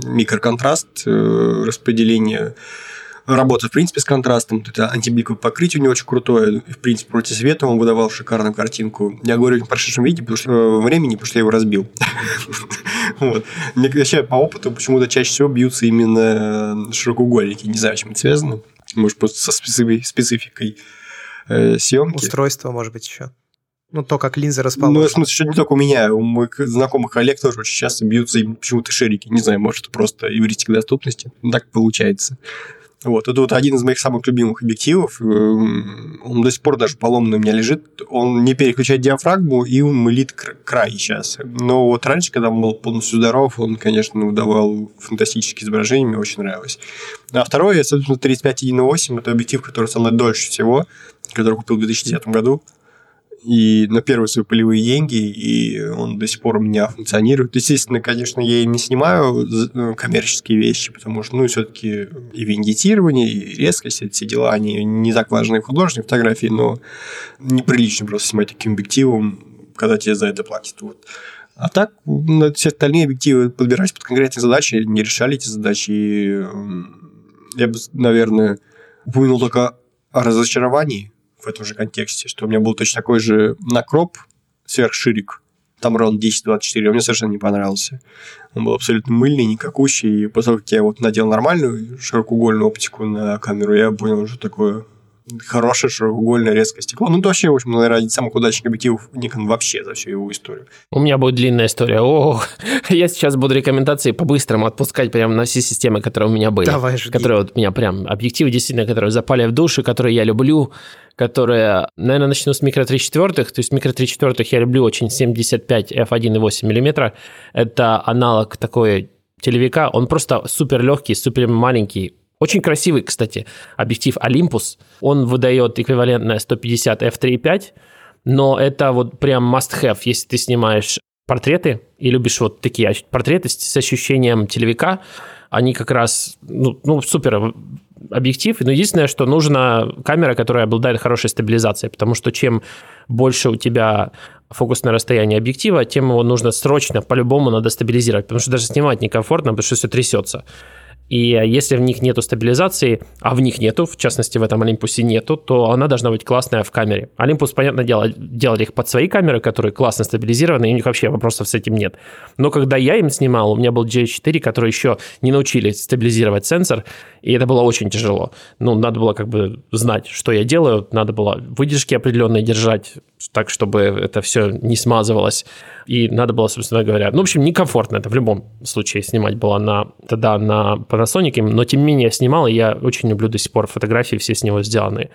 микроконтраст, э, распределение работа, в принципе, с контрастом. Это антибликовое покрытие у него очень крутое. В принципе, против света он выдавал шикарную картинку. Я говорю в прошедшем виде, потому что э, времени, потому что я его разбил. Вот. Мне вообще по опыту почему-то чаще всего бьются именно широкоугольники. Не знаю, чем это связано. Может, просто со спецификой э, съемки. Устройство, может быть, еще. Ну, то, как линзы расположены. Ну, в смысле, что не только у меня, у моих знакомых коллег тоже очень часто бьются почему-то ширики. Не знаю, может, это просто эвристика доступности. Так получается. Вот, это вот один из моих самых любимых объективов. Эм, он до сих пор даже поломанный у меня лежит. Он не переключает диафрагму, и он мылит край сейчас. Но вот раньше, когда он был полностью здоров, он, конечно, выдавал фантастические изображения, мне очень нравилось. А второе, собственно, 35.1.8, это объектив, который со мной дольше всего, который купил в 2010 году и на первые свои полевые деньги, и он до сих пор у меня функционирует. Естественно, конечно, я им не снимаю ну, коммерческие вещи, потому что, ну, все-таки и виндитирование, и резкость, эти все дела, они не так важны в художественной фотографии, но неприлично просто снимать таким объективом, когда тебе за это платят. Вот. А так, все остальные объективы подбирать под конкретные задачи, не решали эти задачи. И я бы, наверное, упомянул только о разочаровании, в этом же контексте, что у меня был точно такой же накроп сверхширик, там ровно 10-24, он мне совершенно не понравился. Он был абсолютно мыльный, никакущий, и после того, как я вот надел нормальную широкоугольную оптику на камеру, я понял, что такое хорошее широкоугольное резкое стекло. Ну, это вообще, в общем, наверное, один из самых удачных объективов Nikon вообще за всю его историю. У меня будет длинная история. О, я сейчас буду рекомендации по-быстрому отпускать прямо на все системы, которые у меня были. Давай, жги. Которые вот у меня прям объективы, действительно, которые запали в душу, которые я люблю, которые, наверное, начну с микро 3 четвертых. То есть микро 3 четвертых я люблю очень 75 f1,8 мм. Это аналог такой телевика. Он просто супер легкий, супер маленький, очень красивый, кстати, объектив Olympus. Он выдает эквивалентное 150 f3.5, но это вот прям must-have, если ты снимаешь портреты и любишь вот такие портреты с ощущением телевика. Они как раз, ну, ну супер объектив. Но единственное, что нужна камера, которая обладает хорошей стабилизацией, потому что чем больше у тебя фокусное расстояние объектива, тем его нужно срочно, по-любому надо стабилизировать, потому что даже снимать некомфортно, потому что все трясется. И если в них нету стабилизации, а в них нету, в частности в этом Олимпусе нету, то она должна быть классная в камере. Олимпус, понятное дело, делали их под свои камеры, которые классно стабилизированы, и у них вообще вопросов с этим нет. Но когда я им снимал, у меня был G4, который еще не научили стабилизировать сенсор, и это было очень тяжело. Ну, надо было как бы знать, что я делаю, надо было выдержки определенные держать, так, чтобы это все не смазывалось. И надо было, собственно говоря, ну, в общем, некомфортно это в любом случае снимать было на, тогда на Panasonic, но тем не менее я снимал, и я очень люблю до сих пор фотографии, все с него сделаны.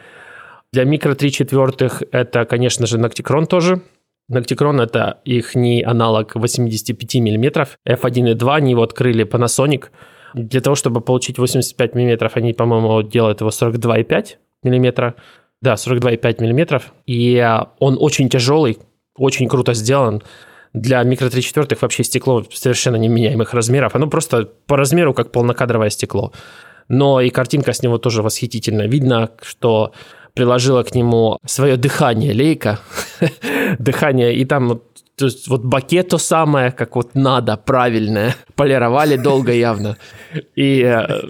Для микро 3 четвертых это, конечно же, Nocticron тоже. Nocticron – это их не аналог 85 мм. F1.2 они его открыли Panasonic. Для того, чтобы получить 85 мм, они, по-моему, делают его 42,5 мм. Да, 42,5 мм. И а, он очень тяжелый, очень круто сделан. Для микро 3 четвертых вообще стекло совершенно неменяемых размеров. Оно просто по размеру как полнокадровое стекло. Но и картинка с него тоже восхитительная. Видно, что приложила к нему свое дыхание лейка, дыхание, и там то есть вот баке то самое, как вот надо, правильное. Полировали долго явно. И, э,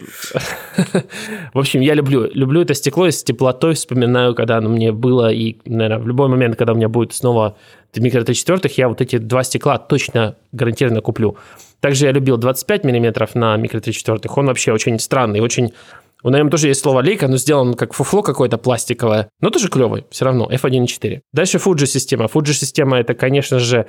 в общем, я люблю, люблю это стекло, и с теплотой вспоминаю, когда оно мне было, и, наверное, в любой момент, когда у меня будет снова микро Т4, я вот эти два стекла точно гарантированно куплю. Также я любил 25 мм на микро Т4, он вообще очень странный, очень у нем тоже есть слово лейка, но сделан как фуфло какое-то пластиковое, но тоже клевый, все равно, f1.4. Дальше Fuji система. Fuji система это, конечно же,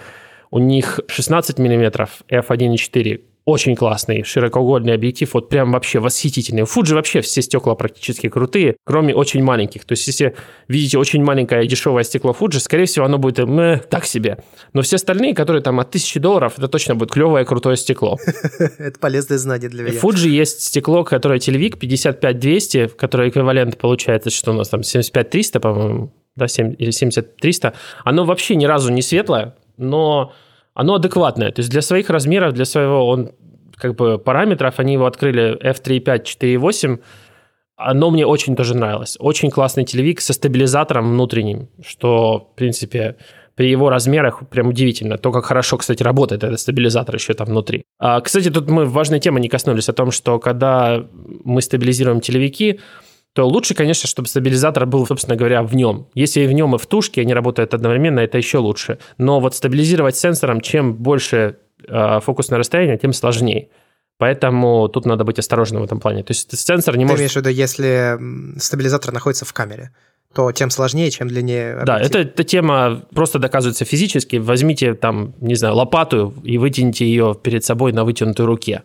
у них 16 мм f1.4 очень классный широкоугольный объектив, вот прям вообще восхитительный. У Fuji вообще все стекла практически крутые, кроме очень маленьких. То есть, если видите очень маленькое дешевое стекло Fuji, скорее всего, оно будет э, так себе. Но все остальные, которые там от 1000 долларов, это точно будет клевое крутое стекло. Это полезное знание для меня. Fuji есть стекло, которое Телевик 55200, которое эквивалент получается, что у нас там 75300, по-моему, да, 7, или 70300. Оно вообще ни разу не светлое, но оно адекватное. То есть для своих размеров, для своего он как бы параметров, они его открыли f3.5, 4.8, оно мне очень тоже нравилось. Очень классный телевик со стабилизатором внутренним, что, в принципе, при его размерах прям удивительно. То, как хорошо, кстати, работает этот стабилизатор еще там внутри. А, кстати, тут мы важной темы не коснулись о том, что когда мы стабилизируем телевики, то лучше, конечно, чтобы стабилизатор был, собственно говоря, в нем. Если и в нем, и в тушке они работают одновременно, это еще лучше. Но вот стабилизировать сенсором, чем больше э, фокусное расстояние, тем сложнее. Поэтому тут надо быть осторожным в этом плане. То есть сенсор не Ты может... имеешь в виду, если стабилизатор находится в камере? то тем сложнее, чем длиннее объектив. Да, это, эта тема просто доказывается физически. Возьмите там, не знаю, лопату и вытяните ее перед собой на вытянутой руке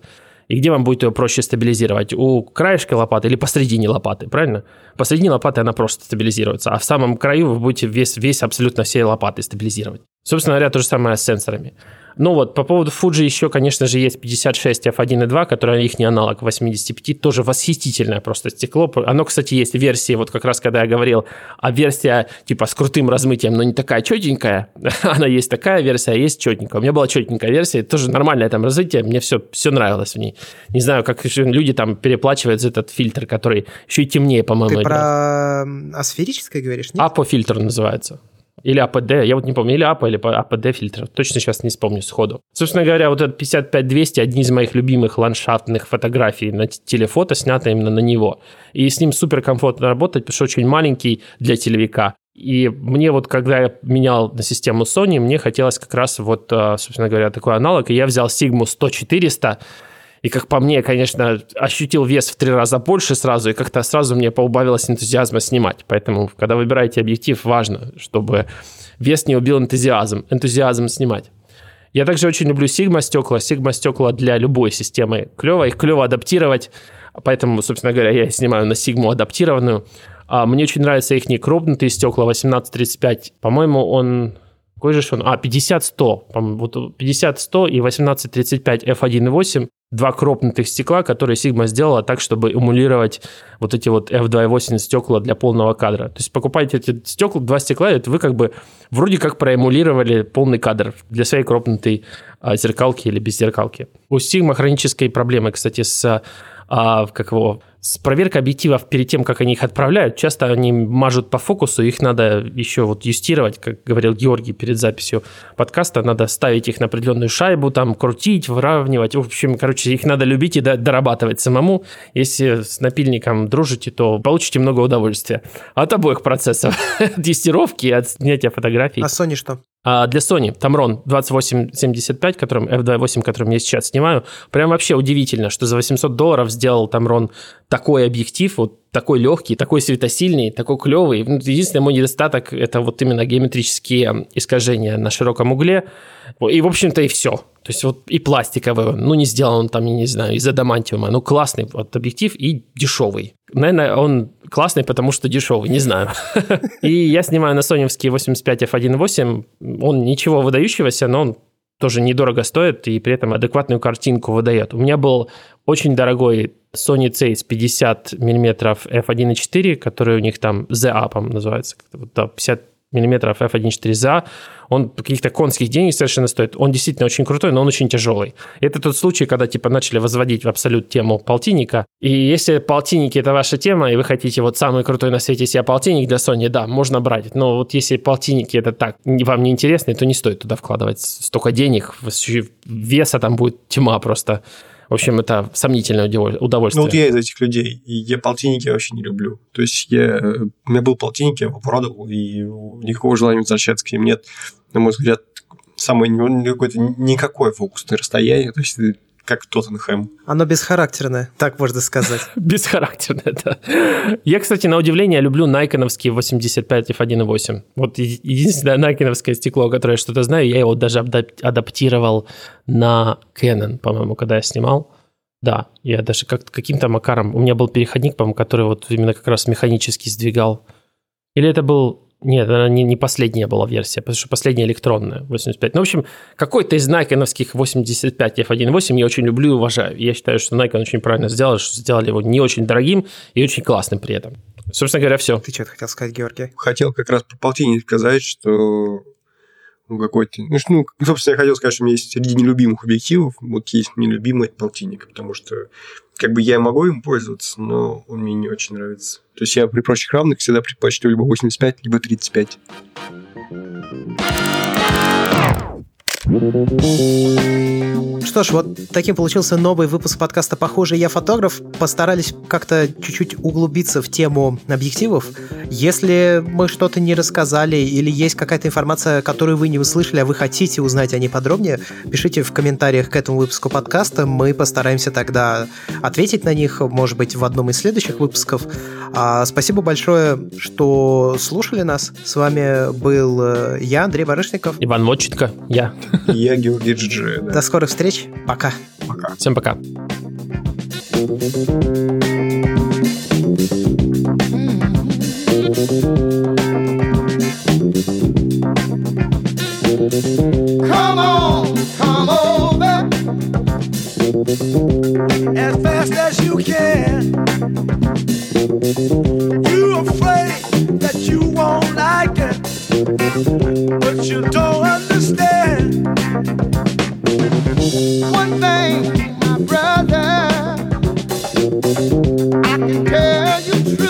и где вам будет ее проще стабилизировать? У краешка лопаты или посредине лопаты, правильно? Посредине лопаты она просто стабилизируется, а в самом краю вы будете весь, весь абсолютно всей лопаты стабилизировать. Собственно говоря, то же самое с сенсорами. Ну вот, по поводу Fuji еще, конечно же, есть 56 f1.2, которое их не аналог 85, тоже восхитительное просто стекло. Оно, кстати, есть версии, вот как раз когда я говорил, а версия типа с крутым размытием, но не такая четенькая, она есть такая версия, а есть четенькая. У меня была четенькая версия, тоже нормальное там размытие, мне все, все нравилось в ней. Не знаю, как люди там переплачивают за этот фильтр, который еще и темнее, по-моему. Ты про асферическое говоришь, нет? Апо-фильтр называется. Или АПД, я вот не помню, или АПА, или АПД фильтр, точно сейчас не вспомню сходу. Собственно говоря, вот этот 55-200 одни из моих любимых ландшафтных фотографий на телефото, снято именно на него. И с ним супер комфортно работать, потому что очень маленький для телевика. И мне вот, когда я менял на систему Sony, мне хотелось как раз вот, а, собственно говоря, такой аналог, и я взял Sigma 100-400, и, как по мне, конечно, ощутил вес в три раза больше сразу, и как-то сразу мне поубавилось энтузиазма снимать. Поэтому, когда выбираете объектив, важно, чтобы вес не убил энтузиазм, энтузиазм снимать. Я также очень люблю Sigma стекла. Sigma стекла для любой системы клево, их клево адаптировать. Поэтому, собственно говоря, я снимаю на Sigma адаптированную. А мне очень нравятся их крупнутые стекла 1835. По-моему, он какой же он? А, 50-100. Вот 50-100 и 18-35 f1.8 два кропнутых стекла, которые Sigma сделала так, чтобы эмулировать вот эти вот f2.8 стекла для полного кадра. То есть покупаете эти стекла, два стекла, это вы как бы вроде как проэмулировали полный кадр для своей кропнутой а, зеркалки или без зеркалки. У Sigma хронические проблемы, кстати, с а, как его, с проверкой объективов перед тем, как они их отправляют, часто они мажут по фокусу, их надо еще вот юстировать, как говорил Георгий перед записью подкаста, надо ставить их на определенную шайбу, там крутить, выравнивать, в общем, короче, их надо любить и дорабатывать самому. Если с напильником дружите, то получите много удовольствия от обоих процессов, от юстировки и от снятия фотографий. А Sony что? А для Sony Tamron 2875, которым F2.8, которым я сейчас снимаю, прям вообще удивительно, что за 800 долларов сделал Tamron такой объектив, вот такой легкий, такой светосильный, такой клевый. Ну, единственный мой недостаток – это вот именно геометрические искажения на широком угле. И, в общем-то, и все. То есть вот и пластиковый, ну, не сделан он там, я не знаю, из адамантиума. Ну, классный вот объектив и дешевый. Наверное, он классный, потому что дешевый, не знаю. И я снимаю на соневский 85 f1.8. Он ничего выдающегося, но он тоже недорого стоит и при этом адекватную картинку выдает. У меня был очень дорогой Sony Zeiss 50 мм f1.4, который у них там The Up называется, 50 миллиметров f1.4ZA, он каких-то конских денег совершенно стоит. Он действительно очень крутой, но он очень тяжелый. Это тот случай, когда типа начали возводить в абсолют тему полтинника. И если полтинники это ваша тема, и вы хотите вот самый крутой на свете себе полтинник для Sony, да, можно брать. Но вот если полтинники это так, вам не интересно, то не стоит туда вкладывать столько денег. Веса там будет тьма просто. В общем, это сомнительное удовольствие. Ну, вот я из этих людей, и я полтинники вообще не люблю. То есть я, у меня был полтинник, я его продал, и никакого желания возвращаться к ним нет. На мой взгляд, самое какое-то никакое фокусное расстояние. То есть как Тоттенхэм. Оно бесхарактерное, так можно сказать. бесхарактерное, да. Я, кстати, на удивление люблю найконовские 85 f1.8. Вот единственное найконовское стекло, которое я что-то знаю, я его даже адаптировал на Canon, по-моему, когда я снимал. Да, я даже как каким-то макаром... У меня был переходник, по-моему, который вот именно как раз механически сдвигал. Или это был нет, она не, не последняя была версия, потому что последняя электронная, 85. Ну, в общем, какой-то из Nikon 85 F1.8 я очень люблю и уважаю. Я считаю, что Nikon очень правильно сделал, что сделали его не очень дорогим и очень классным при этом. Собственно говоря, все. Ты что-то хотел сказать, Георгий? Хотел как раз про полтинник сказать, что ну, какой-то... Ну, ну, собственно, я хотел сказать, что у меня есть среди нелюбимых объективов, вот есть нелюбимый полтинник, потому что как бы я могу им пользоваться, но он мне не очень нравится. То есть я при прочих равных всегда предпочту либо 85, либо 35. Что ж, вот таким получился новый выпуск подкаста «Похоже, я фотограф». Постарались как-то чуть-чуть углубиться в тему объективов. Если мы что-то не рассказали или есть какая-то информация, которую вы не услышали, а вы хотите узнать о ней подробнее, пишите в комментариях к этому выпуску подкаста. Мы постараемся тогда ответить на них, может быть, в одном из следующих выпусков. А, спасибо большое, что слушали нас. С вами был э, я, Андрей Барышников. Иван Моченко, я. Я Георгий Джи. До скорых встреч. Пока. Пока. Всем пока. Come on, come over as fast as you can. You afraid that you won't like it, but you don't understand. Brother, I can tell you true.